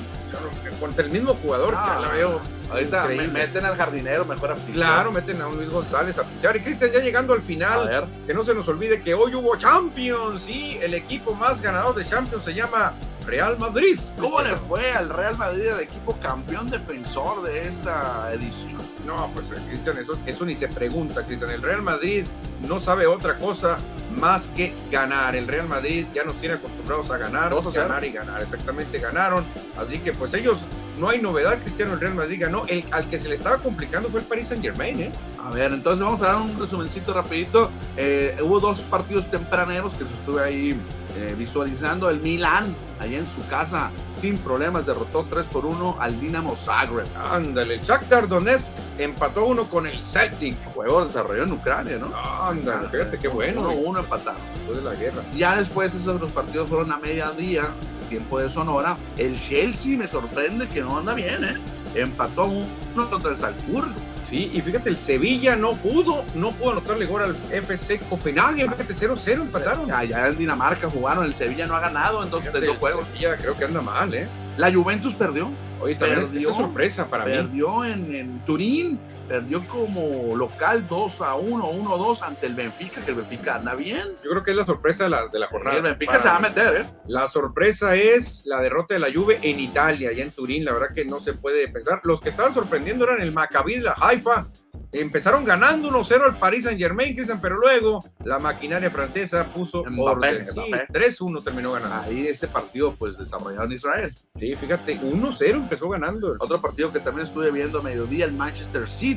contra el mismo jugador, Ah, ya la veo. Ahorita me meten al jardinero mejor a. Claro, meten a Luis González a pichar. Y Cristian, ya llegando al A final, ver. que no se nos olvide que hoy hubo Champions. Sí, el equipo más ganador de Champions se llama Real Madrid. ¿Cómo le fue al Real Madrid, el equipo campeón defensor de esta edición? No, pues eh, Cristian, eso, eso ni se pregunta, Cristian. El Real Madrid no sabe otra cosa más que ganar. El Real Madrid ya nos tiene acostumbrados a ganar, ganar y ganar. Exactamente, ganaron. Así que pues ellos no hay novedad, Cristiano, el Real Madrid ganó. El, al que se le estaba complicando fue el Paris Saint Germain, ¿eh? A ver, entonces vamos a dar un resumencito rapidito. Eh, hubo dos partidos tempraneros que se estuve ahí eh, visualizando. El Milan, allá en su casa, sin problemas, derrotó 3 por 1 al Dinamo Zagreb. Ándale, Shakhtar Donetsk empató uno con el Celtic. Juego desarrollado en Ucrania, ¿no? Ándale, fíjate qué bueno. Uno, uno empatado. Después de la guerra. Ya después esos los partidos fueron a mediodía, tiempo de Sonora. El Chelsea me sorprende que no anda bien, ¿eh? Empató uno contra el Salzburgo. Sí, y fíjate, el Sevilla no pudo, no pudo anotarle gol al FC Copenhague, fíjate, 0-0 empataron. Allá en Dinamarca jugaron, el Sevilla no ha ganado, entonces Fíjate, de dos juegos. Sevilla creo que anda mal, ¿eh? La Juventus perdió, Oye, también Perdió. esa sorpresa para mí. perdió en, en Turín, perdió como local 2 a 1, 1 a 2 ante el Benfica, que el Benfica anda bien. Yo creo que es la sorpresa de la, de la Y jornada. el Benfica se va a meter, ¿eh? La sorpresa es la derrota de la Juve en Italia, allá en Turín. La verdad que no se puede pensar. Los que estaban sorprendiendo eran el Maccabi la Haifa. Empezaron ganando 1-0 al Paris Saint Germain, Cristian, pero luego la maquinaria francesa puso Mbappé. Sí, Mbappé. 3-1 terminó ganando. Ahí este partido, pues desarrollado en Israel. Sí, fíjate, 1-0 empezó ganando. Otro partido que también estuve viendo a mediodía, el Manchester City,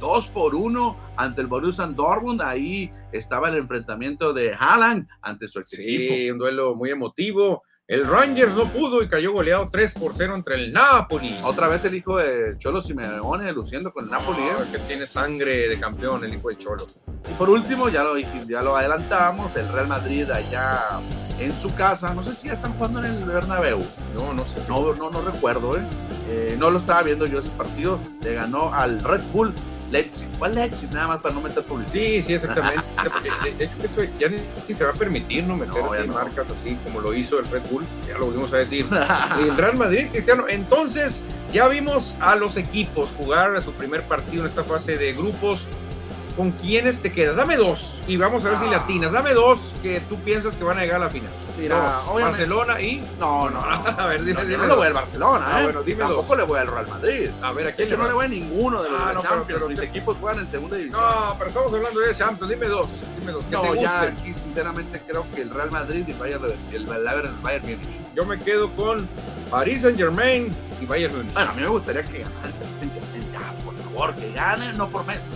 2 por 1 ante el Borussia Dortmund. Ahí estaba el enfrentamiento de Haaland ante su ex equipo. Sí, un duelo muy emotivo. El Rangers no pudo y cayó goleado 3 por 0 entre el Napoli. Otra vez el hijo de Cholo Simeone luciendo con el Napoli. ¿eh? Que tiene sangre de campeón el hijo de Cholo. Y por último, ya lo, ya lo adelantábamos, el Real Madrid allá en su casa. No sé si ya están jugando en el Bernabéu. No, no sé. No, no, no recuerdo, ¿eh? Eh, No lo estaba viendo yo ese partido. Le ganó al Red Bull Leipzig. ¿Cuál Leipzig? Nada más para no meter publicidad. Sí, sí, exactamente. De, hecho, esto ya ni se va a permitir no meter No, ya así no. marcas así como lo hizo el Red Bull. Ya lo volvimos a decir. El Real Madrid, Cristiano. Entonces, ya vimos a los equipos jugar a su primer partido en esta fase de grupos. ¿Con quiénes te quedas? Dame dos y vamos a ver si Ah. latinas. Dame dos que tú piensas que van a llegar a la final. Mira, Dos, obviamente- Barcelona y. No, no, no. A ver, dime, No, yo no le voy al Barcelona, Ah, ¿eh? bueno, dime Tampoco dos. le voy al Real Madrid. A ver, ¿a De quién hecho, le no le voy a ninguno de los Ah, de no, pero- Champions. pero Mis te- equipos juegan en segunda división. No, pero estamos hablando de Champions. Dime dos. Dime dos. No, ya aquí sinceramente creo que el Real Madrid y Bayern, el Bayern, el Bayern Múnich. Yo me quedo con Paris Saint Germain y Bayern Múnich. Bueno, a mí me gustaría que ganara el Paris Saint-Germain. Ya, por favor, que gane, no por Messi.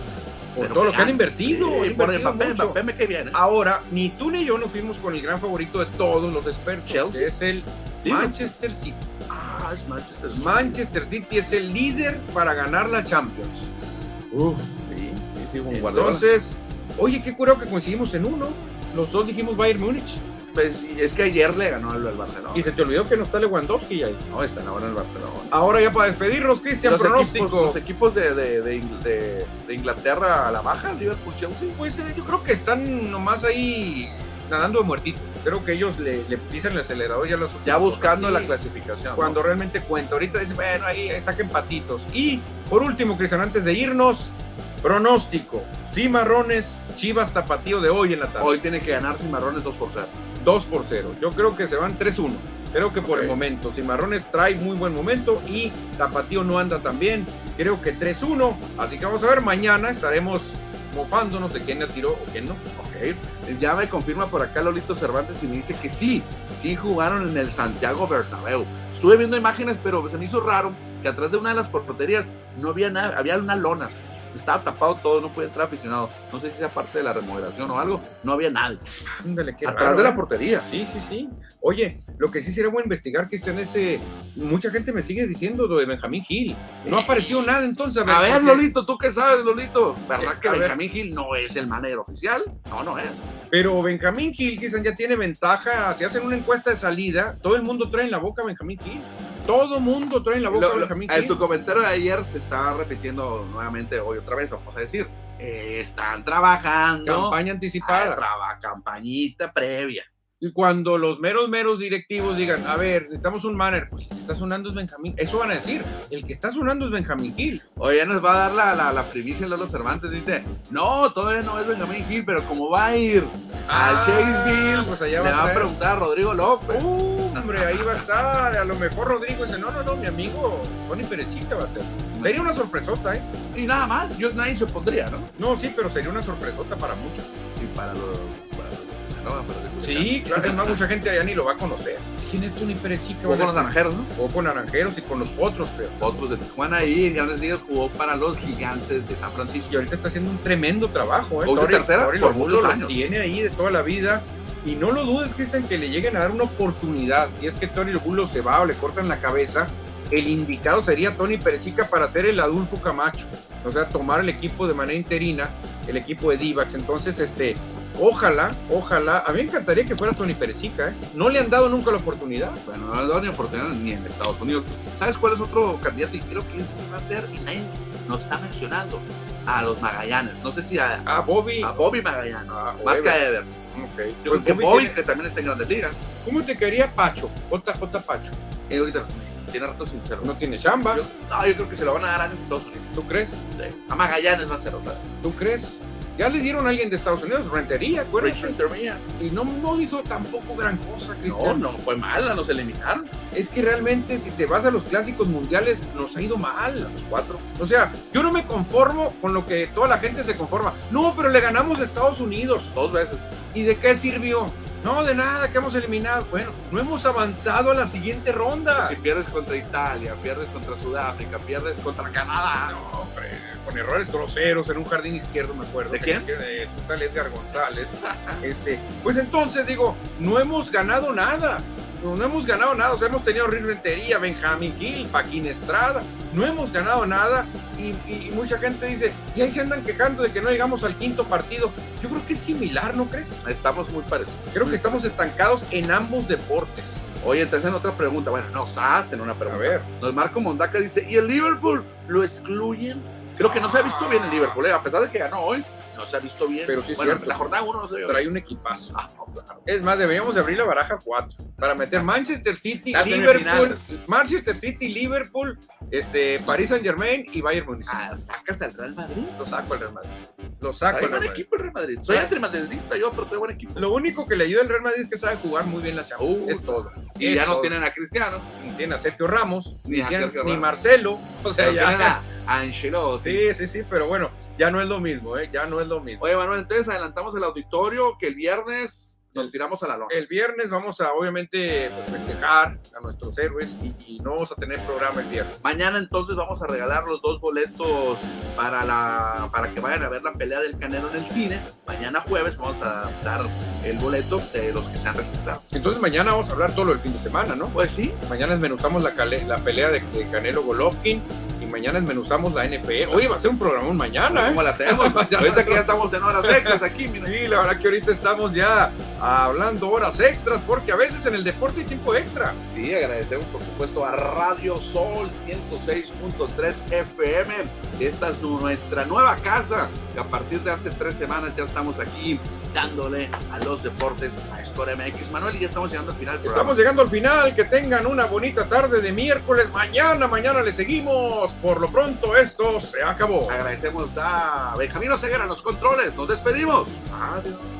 Por Pero todo lo que han invertido. Han por. Mbappé me cae bien. ¿eh? Ahora, ni tú ni yo nos fuimos con el gran favorito de todos los expertos. Chelsea. que Es el Dime. Manchester City. Ah, es Manchester City. Manchester City es el líder para ganar la Champions. Uf, sí, sí, sí. Entonces, oye, qué curioso que coincidimos en uno. Los dos dijimos Bayern Múnich. Pues es que ayer le ganó al al Barcelona. Y se te olvidó que no está Lewandowski ahí. No, están ahora en el Barcelona. Ahora ya para despedirnos, Cristian, Los pronóstico. equipos, los equipos de, de, de, Ingl- de- de Inglaterra a la baja, Liverpool, Chelsea. Pues eh, yo creo que están nomás ahí nadando de muertito. Creo que ellos le, le pisan el acelerador ya los Ya buscando la clasificación. ¿no? Cuando realmente cuenta. Ahorita dice, bueno, ahí ahí saquen patitos. Y por último, Cristian, antes de irnos, pronóstico. Cimarrones, Chivas Tapatío de hoy en la tarde. Hoy tiene que ganar Cimarrones 2 por 0. 2 por 0. Yo creo que se van 3-1. Creo que por el momento. Cimarrones trae muy buen momento y Tapatío no anda tan bien. Creo que 3-1. Así que vamos a ver. Mañana estaremos mofándonos de quién la tiró o quién no. Ok. Ya me confirma por acá Lolito Cervantes y me dice que sí, sí jugaron en el Santiago Bernabéu. Estuve viendo imágenes, pero se me hizo raro que atrás de una de las porterías no había nada, había unas lonas. Estaba tapado todo, no podía entrar aficionado. No sé si sea parte de la remodelación o algo. No había nadie. Ándale, qué atrás raro, de la ¿eh? portería. Sí, sí, sí. Oye, lo que sí sería bueno investigar, Cristian, ese. Mucha gente me sigue diciendo lo de Benjamín Gil. No ha aparecido nada entonces. A ver, Lolito, ¿tú qué sabes, Lolito? ¿Verdad Eh, que a ver. Benjamín Gil no es el manager oficial? No, no es. Pero Benjamín Gil, Cristian, ya tiene ventaja. Si hacen una encuesta de salida, todo el mundo trae en la boca a Benjamín Gil. Todo mundo trae en la boca Lo- a lo- Benjamín en Gil. tu comentario de ayer se está repitiendo nuevamente hoy otra vez, vamos a decir. eh, están trabajando. Campaña Ah, anticipada. traba- campañita previa. Y cuando los meros, meros directivos digan, a ver, necesitamos un manager, pues el que está sonando es Benjamín. Eso van a decir. El que está sonando es Benjamín Gil. Oye, ya nos va a dar la, la, la primicia Lolo Cervantes. Dice, no, todavía no es Benjamín Gil, pero como va a ir al Chaseville, pues allá le va va a preguntar a Rodrigo López. Uh, hombre, ahí va a estar. A lo mejor Rodrigo dice, no, no, no, mi amigo, Tony Perechita va a ser. Sería una sorpresota, ¿eh? Y nada más, yo nadie se pondría, ¿no? No, sí, pero sería una sorpresota para muchos. Y para los, Sí, claro, es más, mucha gente allá ni lo va a conocer. ¿Quién es Tony Pérez Chica? Jugó con los naranjeros, ¿no? Jugó con naranjeros y con los otros, pero. Otros de Tijuana y en grandes ligas jugó para los gigantes de San Francisco. Y ahorita está haciendo un tremendo trabajo, ¿eh? De Tori- tercera Tori por muchos años. tiene ahí de toda la vida. Y no lo dudes, Cristian, que le lleguen a dar una oportunidad. Si es que Tony Lobulo se va o le cortan la cabeza, el indicado sería Tony Perechica para ser el Adulfo Camacho. O sea, tomar el equipo de manera interina, el equipo de Divax. Entonces, este, ojalá, ojalá. A mí me encantaría que fuera Tony Perechica, ¿eh? No le han dado nunca la oportunidad. Bueno, no le da ni oportunidad ni en Estados Unidos. ¿Sabes cuál es otro candidato? Y creo que ese va a ser, y nadie nos está mencionando, a los Magallanes. No sé si a, Bobby. a Bobby Magallanes, Ah, o más que a Ever. Ok. Yo Pues creo que Bobby que también está en grandes ligas, ¿Cómo te quería Pacho? JJ Pacho. y ahorita tiene rato sincero. No tiene chamba. Yo, no, yo creo que se lo van a dar a Estados Unidos. ¿Tú crees? Sí. A Magallanes va a ser, o sea, ¿Tú crees? Ya le dieron a alguien de Estados Unidos, rentería, acuérdate. Rich Renteria. Y no, no hizo tampoco gran cosa, No, Cristian. no fue mala, nos eliminaron. Es que realmente si te vas a los clásicos mundiales, nos ha ido mal. Los cuatro. O sea, yo no me conformo con lo que toda la gente se conforma. No, pero le ganamos a Estados Unidos. Dos veces. ¿Y de qué sirvió? No, de nada, que hemos eliminado. Bueno, no hemos avanzado a la siguiente ronda. Si pierdes contra Italia, pierdes contra Sudáfrica, pierdes contra Canadá. No, hombre, con errores groseros en un jardín izquierdo, me acuerdo. ¿De quién? De tal Edgar González. este, pues entonces digo, no hemos ganado nada. No, no hemos ganado nada. O sea, hemos tenido Rick Rentería, Benjamín Gil, Paquín Estrada. No hemos ganado nada. Y, y- y mucha gente dice, y ahí se andan quejando de que no llegamos al quinto partido. Yo creo que es similar, ¿no crees? Estamos muy parecidos. Creo que estamos estancados en ambos deportes. Oye, te hacen otra pregunta. Bueno, nos hacen una pregunta. A ver. Nos Marco Mondaca dice, ¿y el Liverpool lo excluyen? Creo que no se ha visto bien el Liverpool, ¿eh? a pesar de que ganó hoy, no se ha visto bien. Pero sí es bueno, cierto. la jornada 1 no se vio Trae bien. un equipazo. Ah, no, claro. Es más, deberíamos de abrir la baraja 4 para meter Manchester City, Las Liverpool. Manchester City, Liverpool, este, Paris Saint Germain y Bayern Munich. Ah, sacas al Real Madrid. Lo saco al Real Madrid. Lo saco al Real Madrid. equipo el Real Madrid. Soy antimadridista yo, pero trae buen equipo. Lo único que le ayuda al Real Madrid es que sabe jugar muy bien la Champions. Uh, es todo. Y Es ya no tienen a Cristiano, Ni tiene a Sergio Ramos, Ni ni, a Sergio ni Ramos. Marcelo. O sea, pero tienen ya. a, a Ancelotti. Sí, sí, sí, pero bueno, ya no es lo mismo, ¿eh? Ya no es lo mismo. Oye, Manuel, entonces adelantamos el auditorio que el viernes nos tiramos a la lona. El viernes vamos a, obviamente, pues, festejar a nuestros héroes y, y no vamos a tener programa el viernes. Mañana entonces vamos a regalar los dos boletos para la para que vayan a ver la pelea del Canelo en el cine. Mañana jueves vamos a dar el boleto de los que se han registrado. Entonces mañana vamos a hablar todo lo del fin de semana, ¿no? Pues sí, Mañana desmenuzamos la, la pelea de, de Canelo Golovkin y mañana desmenuzamos la NFE. Oye, va a ser un programón mañana, ¿cómo ¿eh? la hacemos? Ahorita que ya estamos en horas extras aquí, mira. Sí, la verdad que ahorita estamos ya hablando horas extras porque a veces en el deporte hay tiempo extra. Sí, agradecemos por supuesto a Radio Sol 106.3 FM. Esta es nuestra nueva casa, que a partir de hace tres semanas ya estamos aquí dándole a los deportes a Score MX. Manuel, y ya estamos llegando al final del. Estamos llegando al final, que tengan una bonita tarde de miércoles. Mañana, mañana le seguimos. Por lo pronto esto se acabó. Agradecemos a Benjamín Oseguera los controles. Nos despedimos. Adiós.